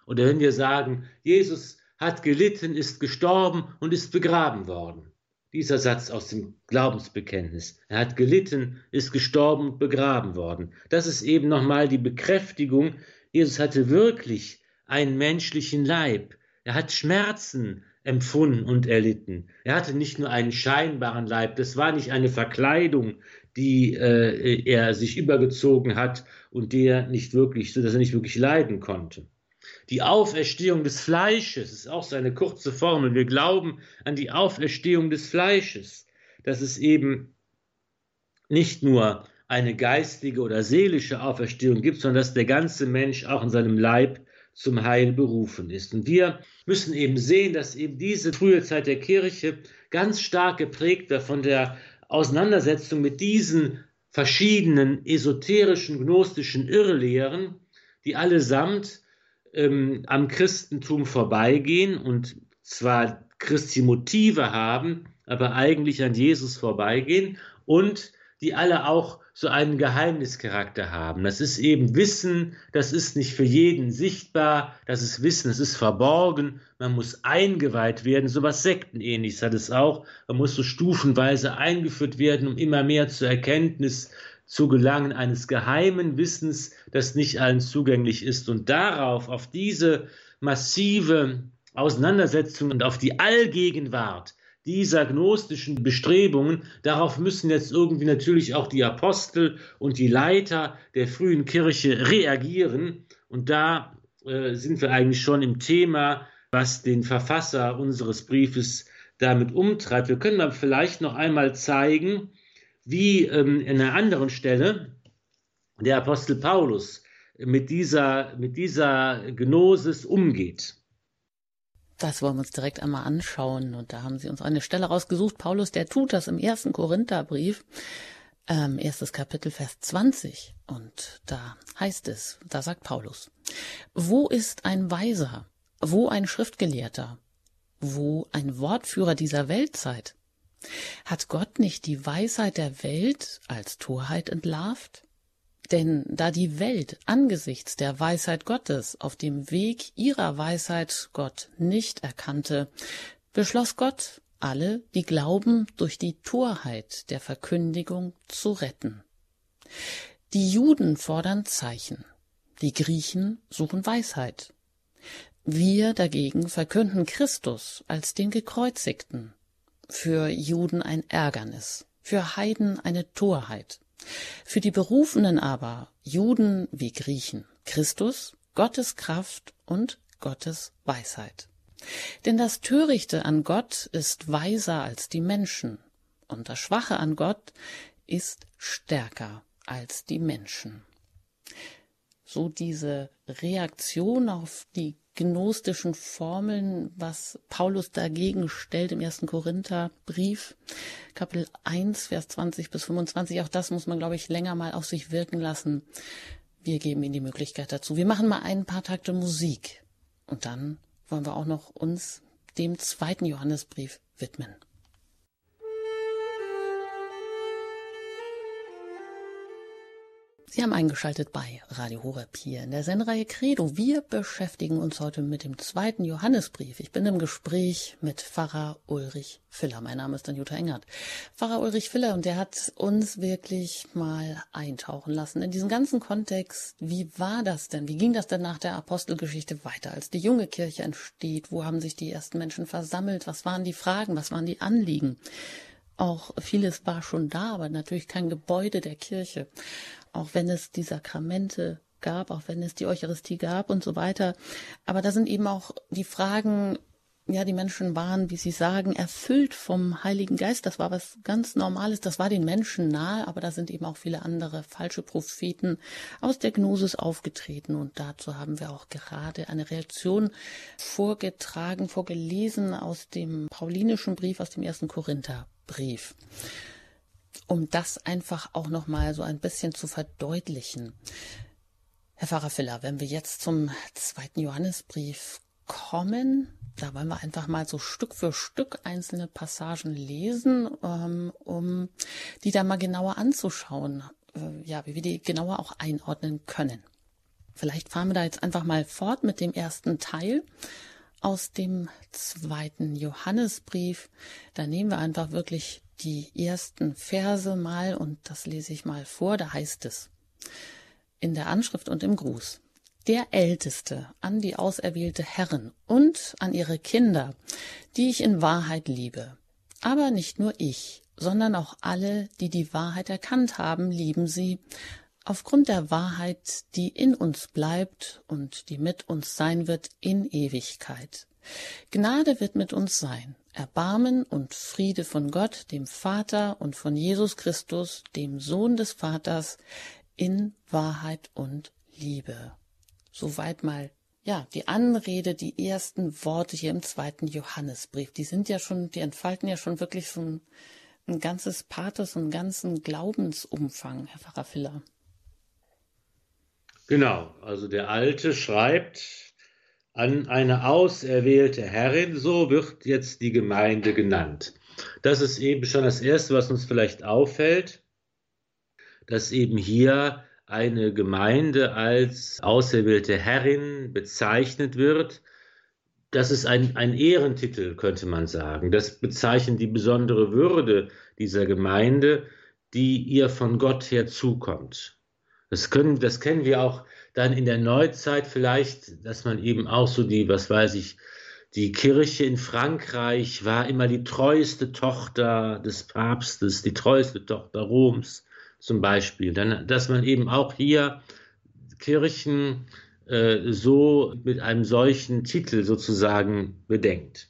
Oder wenn wir sagen, Jesus hat gelitten, ist gestorben und ist begraben worden. Dieser Satz aus dem Glaubensbekenntnis. Er hat gelitten, ist gestorben und begraben worden. Das ist eben nochmal die Bekräftigung, Jesus hatte wirklich einen menschlichen Leib. Er hat Schmerzen empfunden und erlitten. Er hatte nicht nur einen scheinbaren Leib, das war nicht eine Verkleidung, die äh, er sich übergezogen hat und der nicht wirklich, so dass er nicht wirklich leiden konnte. Die Auferstehung des Fleisches ist auch so eine kurze Formel. Wir glauben an die Auferstehung des Fleisches, dass es eben nicht nur eine geistige oder seelische Auferstehung gibt, sondern dass der ganze Mensch auch in seinem Leib zum Heil berufen ist. Und wir müssen eben sehen, dass eben diese frühe Zeit der Kirche ganz stark geprägt war von der Auseinandersetzung mit diesen verschiedenen esoterischen, gnostischen Irrlehren, die allesamt ähm, am Christentum vorbeigehen und zwar Christi Motive haben, aber eigentlich an Jesus vorbeigehen und die alle auch so einen Geheimnischarakter haben. Das ist eben Wissen, das ist nicht für jeden sichtbar, das ist Wissen, das ist verborgen, man muss eingeweiht werden, so was Sektenähnliches hat es auch, man muss so stufenweise eingeführt werden, um immer mehr zur Erkenntnis zu gelangen eines geheimen Wissens, das nicht allen zugänglich ist. Und darauf, auf diese massive Auseinandersetzung und auf die Allgegenwart dieser gnostischen Bestrebungen, darauf müssen jetzt irgendwie natürlich auch die Apostel und die Leiter der frühen Kirche reagieren. Und da äh, sind wir eigentlich schon im Thema, was den Verfasser unseres Briefes damit umtreibt. Wir können aber vielleicht noch einmal zeigen, wie ähm, in einer anderen Stelle der Apostel Paulus mit dieser, mit dieser Gnosis umgeht. Das wollen wir uns direkt einmal anschauen. Und da haben sie uns eine Stelle rausgesucht. Paulus, der tut das im ersten Korintherbrief, ähm, erstes Kapitel, Vers 20. Und da heißt es, da sagt Paulus, wo ist ein Weiser? Wo ein Schriftgelehrter? Wo ein Wortführer dieser Weltzeit? Hat Gott nicht die Weisheit der Welt als Torheit entlarvt? Denn da die Welt angesichts der Weisheit Gottes auf dem Weg ihrer Weisheit Gott nicht erkannte, beschloss Gott, alle, die glauben, durch die Torheit der Verkündigung zu retten. Die Juden fordern Zeichen, die Griechen suchen Weisheit. Wir dagegen verkünden Christus als den Gekreuzigten, für Juden ein Ärgernis, für Heiden eine Torheit, für die Berufenen aber, Juden wie Griechen, Christus, Gottes Kraft und Gottes Weisheit. Denn das Törichte an Gott ist weiser als die Menschen, und das Schwache an Gott ist stärker als die Menschen. So diese Reaktion auf die gnostischen Formeln, was Paulus dagegen stellt im ersten Korintherbrief, Kapitel 1, Vers 20 bis 25. Auch das muss man, glaube ich, länger mal auf sich wirken lassen. Wir geben Ihnen die Möglichkeit dazu. Wir machen mal ein paar Takte Musik und dann wollen wir auch noch uns dem zweiten Johannesbrief widmen. Sie haben eingeschaltet bei Radio Horeb hier in der Sendereihe Credo. Wir beschäftigen uns heute mit dem zweiten Johannesbrief. Ich bin im Gespräch mit Pfarrer Ulrich Filler. Mein Name ist dann Jutta Engert. Pfarrer Ulrich Filler und der hat uns wirklich mal eintauchen lassen in diesen ganzen Kontext. Wie war das denn? Wie ging das denn nach der Apostelgeschichte weiter, als die junge Kirche entsteht? Wo haben sich die ersten Menschen versammelt? Was waren die Fragen? Was waren die Anliegen? Auch vieles war schon da, aber natürlich kein Gebäude der Kirche auch wenn es die Sakramente gab, auch wenn es die Eucharistie gab und so weiter. Aber da sind eben auch die Fragen, ja, die Menschen waren, wie Sie sagen, erfüllt vom Heiligen Geist. Das war was ganz Normales. Das war den Menschen nahe, aber da sind eben auch viele andere falsche Propheten aus der Gnosis aufgetreten. Und dazu haben wir auch gerade eine Reaktion vorgetragen, vorgelesen aus dem paulinischen Brief, aus dem ersten Korintherbrief um das einfach auch noch mal so ein bisschen zu verdeutlichen. Herr Pfarrer Filler, wenn wir jetzt zum zweiten Johannesbrief kommen, da wollen wir einfach mal so Stück für Stück einzelne Passagen lesen, ähm, um die da mal genauer anzuschauen, äh, ja, wie wir die genauer auch einordnen können. Vielleicht fahren wir da jetzt einfach mal fort mit dem ersten Teil aus dem zweiten Johannesbrief. Da nehmen wir einfach wirklich die ersten Verse mal und das lese ich mal vor. Da heißt es in der Anschrift und im Gruß. Der Älteste an die auserwählte Herren und an ihre Kinder, die ich in Wahrheit liebe. Aber nicht nur ich, sondern auch alle, die die Wahrheit erkannt haben, lieben sie, aufgrund der Wahrheit, die in uns bleibt und die mit uns sein wird in Ewigkeit. Gnade wird mit uns sein, Erbarmen und Friede von Gott, dem Vater und von Jesus Christus, dem Sohn des Vaters, in Wahrheit und Liebe. Soweit mal ja, die Anrede, die ersten Worte hier im zweiten Johannesbrief, die sind ja schon, die entfalten ja schon wirklich so ein, ein ganzes Pathos, einen ganzen Glaubensumfang, Herr Pfarrer Filler. Genau, also der Alte schreibt an eine auserwählte Herrin, so wird jetzt die Gemeinde genannt. Das ist eben schon das Erste, was uns vielleicht auffällt, dass eben hier eine Gemeinde als auserwählte Herrin bezeichnet wird. Das ist ein, ein Ehrentitel, könnte man sagen. Das bezeichnet die besondere Würde dieser Gemeinde, die ihr von Gott her zukommt. Das, können, das kennen wir auch dann in der Neuzeit vielleicht, dass man eben auch so die, was weiß ich, die Kirche in Frankreich war immer die treueste Tochter des Papstes, die treueste Tochter Roms zum Beispiel. Dann, dass man eben auch hier Kirchen äh, so mit einem solchen Titel sozusagen bedenkt.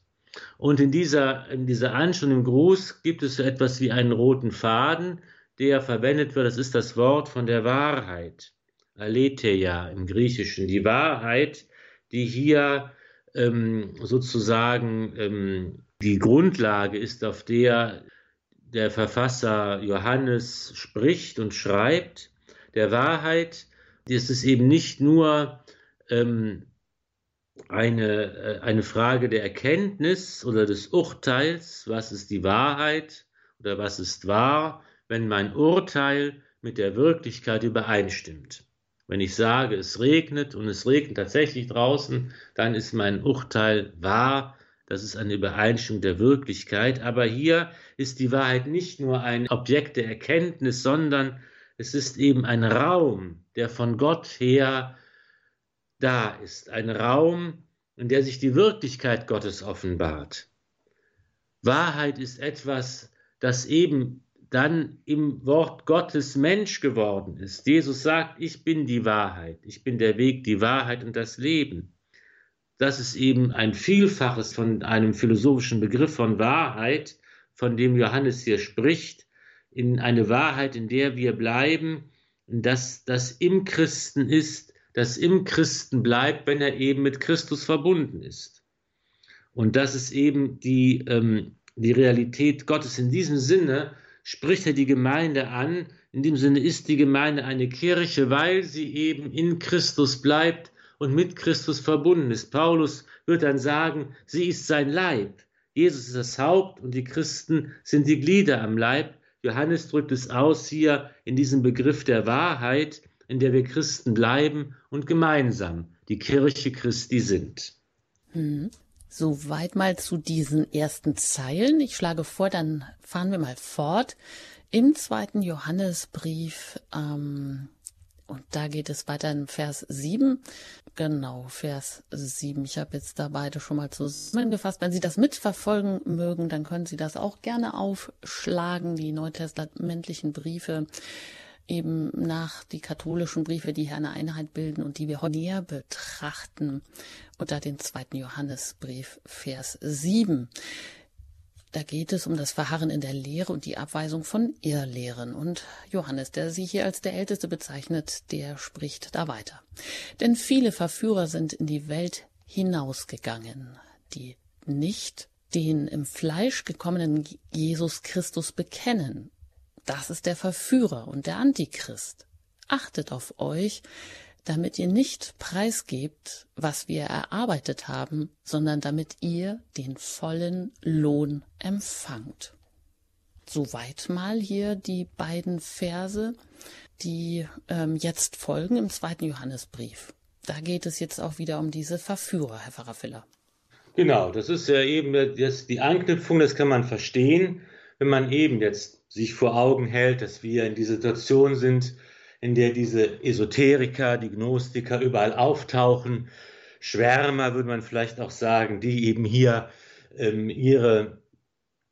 Und in dieser, in dieser Anschrift, im Gruß gibt es so etwas wie einen roten Faden, der verwendet wird. Das ist das Wort von der Wahrheit. Aletheia im Griechischen, die Wahrheit, die hier ähm, sozusagen ähm, die Grundlage ist, auf der der Verfasser Johannes spricht und schreibt, der Wahrheit, ist es eben nicht nur ähm, eine, äh, eine Frage der Erkenntnis oder des Urteils, was ist die Wahrheit oder was ist wahr, wenn mein Urteil mit der Wirklichkeit übereinstimmt. Wenn ich sage, es regnet und es regnet tatsächlich draußen, dann ist mein Urteil wahr. Das ist eine Übereinstimmung der Wirklichkeit. Aber hier ist die Wahrheit nicht nur ein Objekt der Erkenntnis, sondern es ist eben ein Raum, der von Gott her da ist. Ein Raum, in der sich die Wirklichkeit Gottes offenbart. Wahrheit ist etwas, das eben dann im Wort Gottes Mensch geworden ist. Jesus sagt, ich bin die Wahrheit, ich bin der Weg, die Wahrheit und das Leben. Das ist eben ein Vielfaches von einem philosophischen Begriff von Wahrheit, von dem Johannes hier spricht, in eine Wahrheit, in der wir bleiben, dass das im Christen ist, das im Christen bleibt, wenn er eben mit Christus verbunden ist. Und das ist eben die, ähm, die Realität Gottes. In diesem Sinne spricht er die Gemeinde an. In dem Sinne ist die Gemeinde eine Kirche, weil sie eben in Christus bleibt und mit Christus verbunden ist. Paulus wird dann sagen, sie ist sein Leib. Jesus ist das Haupt und die Christen sind die Glieder am Leib. Johannes drückt es aus hier in diesem Begriff der Wahrheit, in der wir Christen bleiben und gemeinsam die Kirche Christi sind. Hm. Soweit mal zu diesen ersten Zeilen. Ich schlage vor, dann fahren wir mal fort. Im zweiten Johannesbrief, ähm, und da geht es weiter in Vers 7. Genau, Vers 7. Ich habe jetzt da beide schon mal zusammengefasst. Wenn Sie das mitverfolgen mögen, dann können Sie das auch gerne aufschlagen, die neutestamentlichen Briefe eben nach die katholischen Briefe, die hier eine Einheit bilden und die wir heute näher betrachten, unter den zweiten Johannesbrief, Vers 7. Da geht es um das Verharren in der Lehre und die Abweisung von Irrlehren. Und Johannes, der sich hier als der Älteste bezeichnet, der spricht da weiter. Denn viele Verführer sind in die Welt hinausgegangen, die nicht den im Fleisch gekommenen Jesus Christus bekennen. Das ist der Verführer und der Antichrist. Achtet auf euch, damit ihr nicht preisgebt, was wir erarbeitet haben, sondern damit ihr den vollen Lohn empfangt. Soweit mal hier die beiden Verse, die ähm, jetzt folgen im zweiten Johannesbrief. Da geht es jetzt auch wieder um diese Verführer, Herr Pfarrer Filler. Genau, das ist ja eben das, die Anknüpfung, das kann man verstehen, wenn man eben jetzt sich vor Augen hält, dass wir in dieser Situation sind, in der diese Esoteriker, die Gnostiker überall auftauchen, Schwärmer würde man vielleicht auch sagen, die eben hier ähm, ihre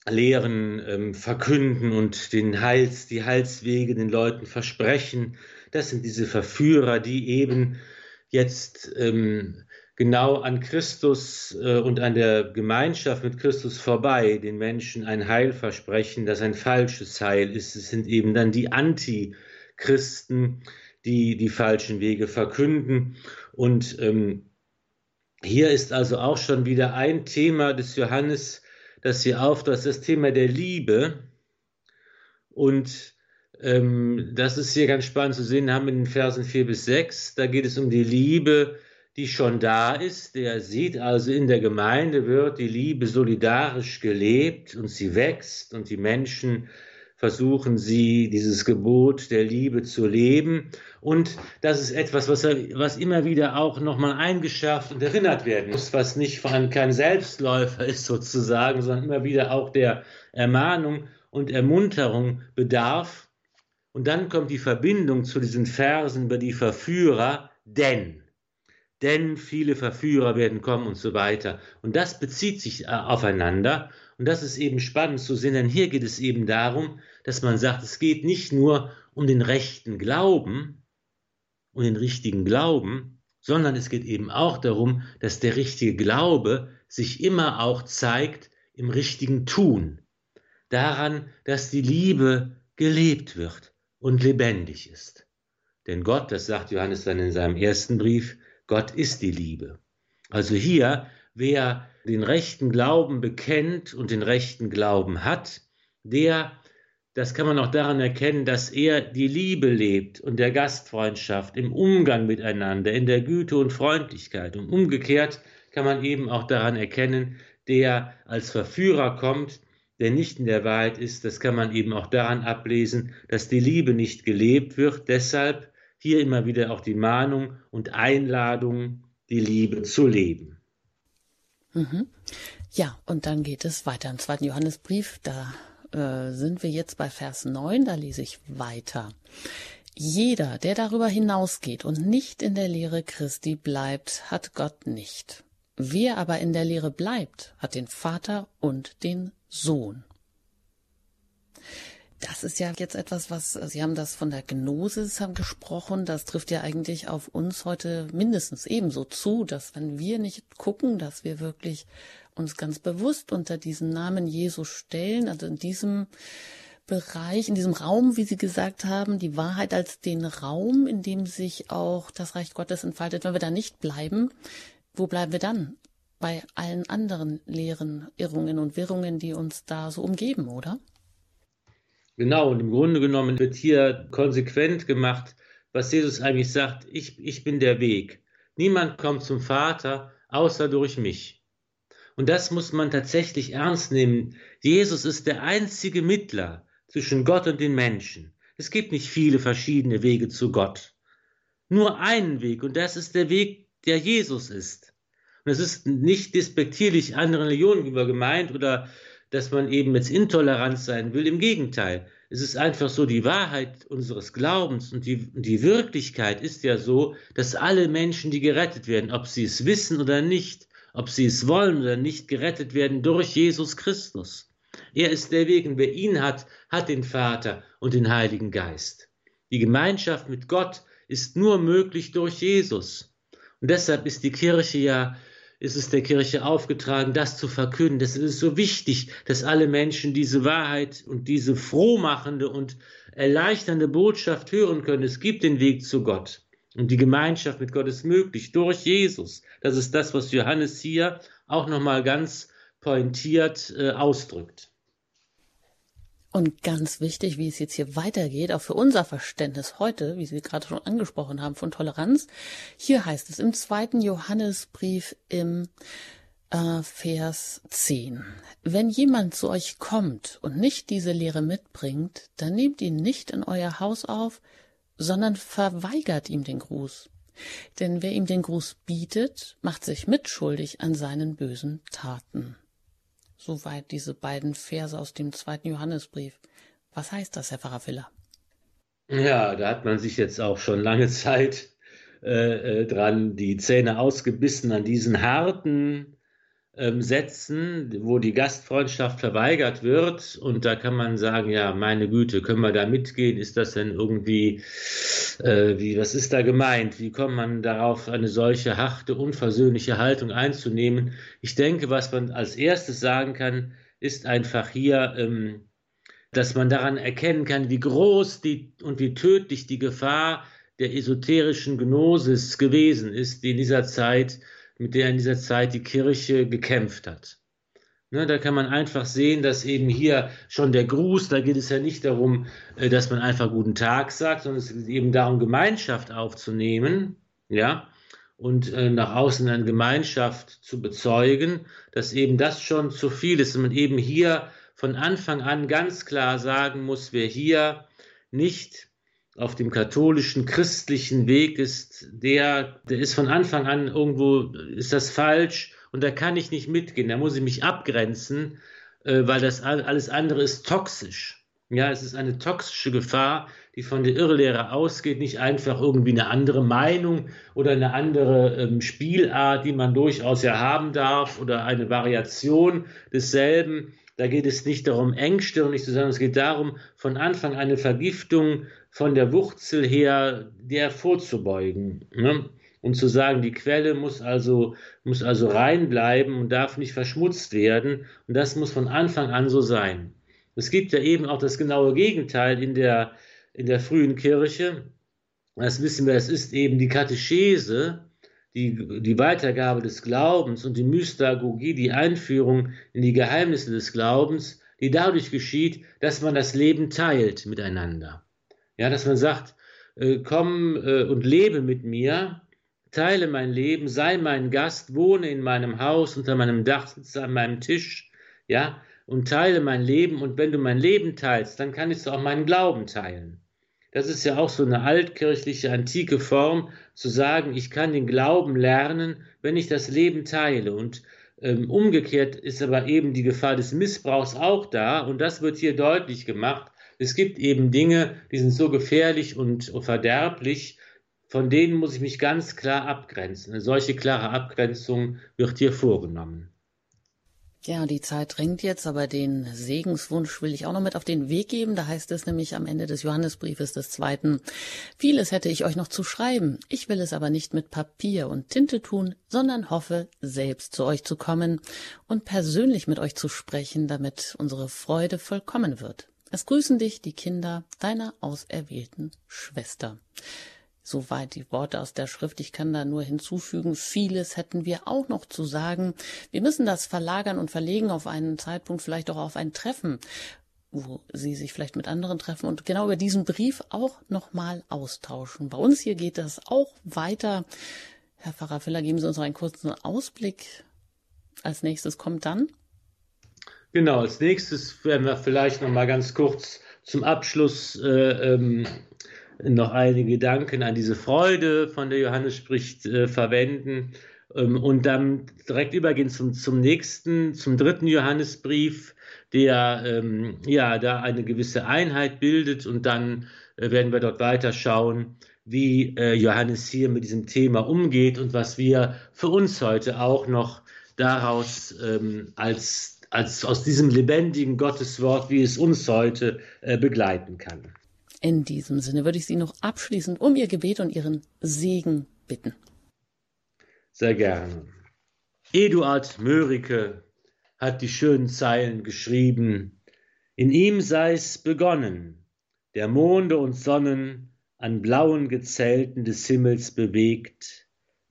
Lehren ähm, verkünden und den Heils, die Heilswege den Leuten versprechen. Das sind diese Verführer, die eben jetzt ähm, genau an Christus äh, und an der Gemeinschaft mit Christus vorbei den Menschen ein Heil versprechen, das ein falsches Heil ist. Es sind eben dann die Anti- Christen, die die falschen Wege verkünden. Und ähm, hier ist also auch schon wieder ein Thema des Johannes, das hier auftaucht, das, das Thema der Liebe. Und ähm, das ist hier ganz spannend zu sehen, haben wir in den Versen 4 bis 6. Da geht es um die Liebe, die schon da ist. Der sieht also, in der Gemeinde wird die Liebe solidarisch gelebt und sie wächst und die Menschen versuchen sie dieses Gebot der Liebe zu leben. Und das ist etwas, was, was immer wieder auch nochmal eingeschärft und erinnert werden muss, was nicht vor allem kein Selbstläufer ist sozusagen, sondern immer wieder auch der Ermahnung und Ermunterung bedarf. Und dann kommt die Verbindung zu diesen Versen über die Verführer, denn denn viele Verführer werden kommen und so weiter. Und das bezieht sich äh, aufeinander. Und das ist eben spannend zu sehen, denn hier geht es eben darum, dass man sagt, es geht nicht nur um den rechten Glauben und den richtigen Glauben, sondern es geht eben auch darum, dass der richtige Glaube sich immer auch zeigt im richtigen Tun. Daran, dass die Liebe gelebt wird und lebendig ist. Denn Gott, das sagt Johannes dann in seinem ersten Brief, Gott ist die Liebe. Also hier, wer den rechten Glauben bekennt und den rechten Glauben hat, der, das kann man auch daran erkennen, dass er die Liebe lebt und der Gastfreundschaft im Umgang miteinander, in der Güte und Freundlichkeit. Und umgekehrt kann man eben auch daran erkennen, der als Verführer kommt, der nicht in der Wahrheit ist, das kann man eben auch daran ablesen, dass die Liebe nicht gelebt wird. Deshalb hier immer wieder auch die Mahnung und Einladung, die Liebe zu leben. Mhm. Ja, und dann geht es weiter im zweiten Johannesbrief. Da äh, sind wir jetzt bei Vers 9, da lese ich weiter. Jeder, der darüber hinausgeht und nicht in der Lehre Christi bleibt, hat Gott nicht. Wer aber in der Lehre bleibt, hat den Vater und den Sohn. Das ist ja jetzt etwas, was Sie haben das von der Gnosis haben gesprochen. Das trifft ja eigentlich auf uns heute mindestens ebenso zu, dass wenn wir nicht gucken, dass wir wirklich uns ganz bewusst unter diesen Namen Jesus stellen, also in diesem Bereich, in diesem Raum, wie Sie gesagt haben, die Wahrheit als den Raum, in dem sich auch das Reich Gottes entfaltet. Wenn wir da nicht bleiben, wo bleiben wir dann? Bei allen anderen Lehren, Irrungen und Wirrungen, die uns da so umgeben, oder? Genau, und im Grunde genommen wird hier konsequent gemacht, was Jesus eigentlich sagt, ich, ich bin der Weg. Niemand kommt zum Vater außer durch mich. Und das muss man tatsächlich ernst nehmen. Jesus ist der einzige Mittler zwischen Gott und den Menschen. Es gibt nicht viele verschiedene Wege zu Gott. nur einen Weg und das ist der Weg, der Jesus ist. Und es ist nicht despektierlich anderen Religionen gegenüber gemeint oder dass man eben jetzt intolerant sein will. Im Gegenteil. Es ist einfach so, die Wahrheit unseres Glaubens und die, die Wirklichkeit ist ja so, dass alle Menschen, die gerettet werden, ob sie es wissen oder nicht, ob sie es wollen oder nicht, gerettet werden durch Jesus Christus. Er ist der Weg und wer ihn hat, hat den Vater und den Heiligen Geist. Die Gemeinschaft mit Gott ist nur möglich durch Jesus. Und deshalb ist die Kirche ja, ist es der Kirche aufgetragen, das zu verkünden. Das ist so wichtig, dass alle Menschen diese Wahrheit und diese frohmachende und erleichternde Botschaft hören können. Es gibt den Weg zu Gott. Und die Gemeinschaft mit Gott ist möglich durch Jesus. Das ist das, was Johannes hier auch nochmal ganz pointiert äh, ausdrückt. Und ganz wichtig, wie es jetzt hier weitergeht, auch für unser Verständnis heute, wie Sie gerade schon angesprochen haben, von Toleranz. Hier heißt es im zweiten Johannesbrief im äh, Vers 10. Wenn jemand zu euch kommt und nicht diese Lehre mitbringt, dann nehmt ihn nicht in euer Haus auf, sondern verweigert ihm den Gruß. Denn wer ihm den Gruß bietet, macht sich mitschuldig an seinen bösen Taten. Soweit diese beiden Verse aus dem zweiten Johannesbrief. Was heißt das, Herr Pfarrer Filler? Ja, da hat man sich jetzt auch schon lange Zeit äh, äh dran die Zähne ausgebissen an diesen harten ähm, Sätzen, wo die Gastfreundschaft verweigert wird. Und da kann man sagen, ja, meine Güte, können wir da mitgehen? Ist das denn irgendwie, wie, was ist da gemeint? Wie kommt man darauf, eine solche harte, unversöhnliche Haltung einzunehmen? Ich denke, was man als erstes sagen kann, ist einfach hier, ähm, dass man daran erkennen kann, wie groß die und wie tödlich die Gefahr der esoterischen Gnosis gewesen ist, die in dieser Zeit mit der in dieser Zeit die Kirche gekämpft hat. Ne, da kann man einfach sehen, dass eben hier schon der Gruß, da geht es ja nicht darum, äh, dass man einfach guten Tag sagt, sondern es geht eben darum, Gemeinschaft aufzunehmen, ja, und äh, nach außen eine Gemeinschaft zu bezeugen, dass eben das schon zu viel ist. Und man eben hier von Anfang an ganz klar sagen muss, wer hier nicht auf dem katholischen, christlichen Weg ist, der, der ist von Anfang an irgendwo, ist das falsch und da kann ich nicht mitgehen, da muss ich mich abgrenzen, äh, weil das alles andere ist toxisch. Ja, es ist eine toxische Gefahr, die von der Irrlehre ausgeht, nicht einfach irgendwie eine andere Meinung oder eine andere ähm, Spielart, die man durchaus ja haben darf oder eine Variation desselben. Da geht es nicht darum, engstirnig zu sein, es geht darum, von Anfang eine Vergiftung von der Wurzel her der vorzubeugen. Ne? Und zu sagen, die Quelle muss also, muss also rein bleiben und darf nicht verschmutzt werden. Und das muss von Anfang an so sein. Es gibt ja eben auch das genaue Gegenteil in der, in der frühen Kirche. Das wissen wir, es ist eben die Katechese, die, die Weitergabe des Glaubens und die Mystagogie, die Einführung in die Geheimnisse des Glaubens, die dadurch geschieht, dass man das Leben teilt miteinander. Ja, dass man sagt, äh, komm äh, und lebe mit mir, teile mein Leben, sei mein Gast, wohne in meinem Haus, unter meinem Dach, sitze an meinem Tisch, ja, und teile mein Leben. Und wenn du mein Leben teilst, dann kannst du auch meinen Glauben teilen. Das ist ja auch so eine altkirchliche, antike Form, zu sagen, ich kann den Glauben lernen, wenn ich das Leben teile. Und ähm, umgekehrt ist aber eben die Gefahr des Missbrauchs auch da. Und das wird hier deutlich gemacht, es gibt eben Dinge, die sind so gefährlich und verderblich, von denen muss ich mich ganz klar abgrenzen. Eine solche klare Abgrenzung wird hier vorgenommen. Ja, die Zeit drängt jetzt, aber den Segenswunsch will ich auch noch mit auf den Weg geben. Da heißt es nämlich am Ende des Johannesbriefes des zweiten, vieles hätte ich euch noch zu schreiben. Ich will es aber nicht mit Papier und Tinte tun, sondern hoffe, selbst zu euch zu kommen und persönlich mit euch zu sprechen, damit unsere Freude vollkommen wird. Es grüßen dich die Kinder deiner auserwählten Schwester. Soweit die Worte aus der Schrift. Ich kann da nur hinzufügen, vieles hätten wir auch noch zu sagen. Wir müssen das verlagern und verlegen auf einen Zeitpunkt, vielleicht auch auf ein Treffen, wo Sie sich vielleicht mit anderen treffen und genau über diesen Brief auch nochmal austauschen. Bei uns hier geht das auch weiter. Herr Pfarrer Filler, geben Sie uns noch einen kurzen Ausblick. Als nächstes kommt dann Genau, als nächstes werden wir vielleicht noch mal ganz kurz zum Abschluss äh, ähm, noch einige Gedanken an diese Freude, von der Johannes spricht, äh, verwenden ähm, und dann direkt übergehen zum, zum nächsten, zum dritten Johannesbrief, der ähm, ja da eine gewisse Einheit bildet und dann äh, werden wir dort weiter schauen, wie äh, Johannes hier mit diesem Thema umgeht und was wir für uns heute auch noch daraus ähm, als, als aus diesem lebendigen Gotteswort, wie es uns heute äh, begleiten kann. In diesem Sinne würde ich Sie noch abschließend um Ihr Gebet und Ihren Segen bitten. Sehr gerne. Eduard Mörike hat die schönen Zeilen geschrieben. In ihm sei's begonnen, der Monde und Sonnen an blauen Gezelten des Himmels bewegt.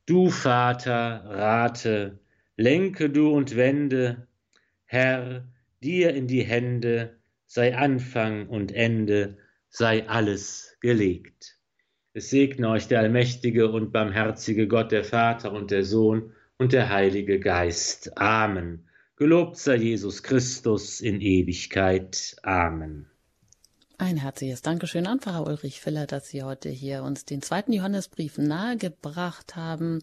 Du, Vater, rate, lenke du und wende, Herr, dir in die Hände sei Anfang und Ende, sei alles gelegt. Es segne euch der allmächtige und barmherzige Gott, der Vater und der Sohn und der Heilige Geist. Amen. Gelobt sei Jesus Christus in Ewigkeit. Amen. Ein herzliches Dankeschön an Pfarrer Ulrich Filler, dass Sie heute hier uns den zweiten Johannesbrief nahegebracht haben.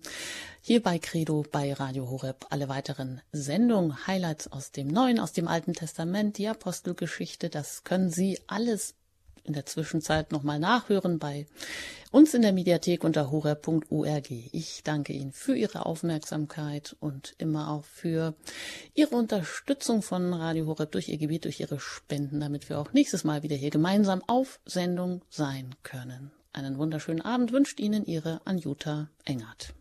Hier bei Credo bei Radio Horeb. Alle weiteren Sendungen, Highlights aus dem Neuen, aus dem Alten Testament, die Apostelgeschichte, das können Sie alles in der Zwischenzeit nochmal nachhören bei uns in der Mediathek unter horeb.org. Ich danke Ihnen für Ihre Aufmerksamkeit und immer auch für Ihre Unterstützung von Radio Horeb durch Ihr Gebiet, durch Ihre Spenden, damit wir auch nächstes Mal wieder hier gemeinsam auf Sendung sein können. Einen wunderschönen Abend wünscht Ihnen Ihre Anjuta Engert.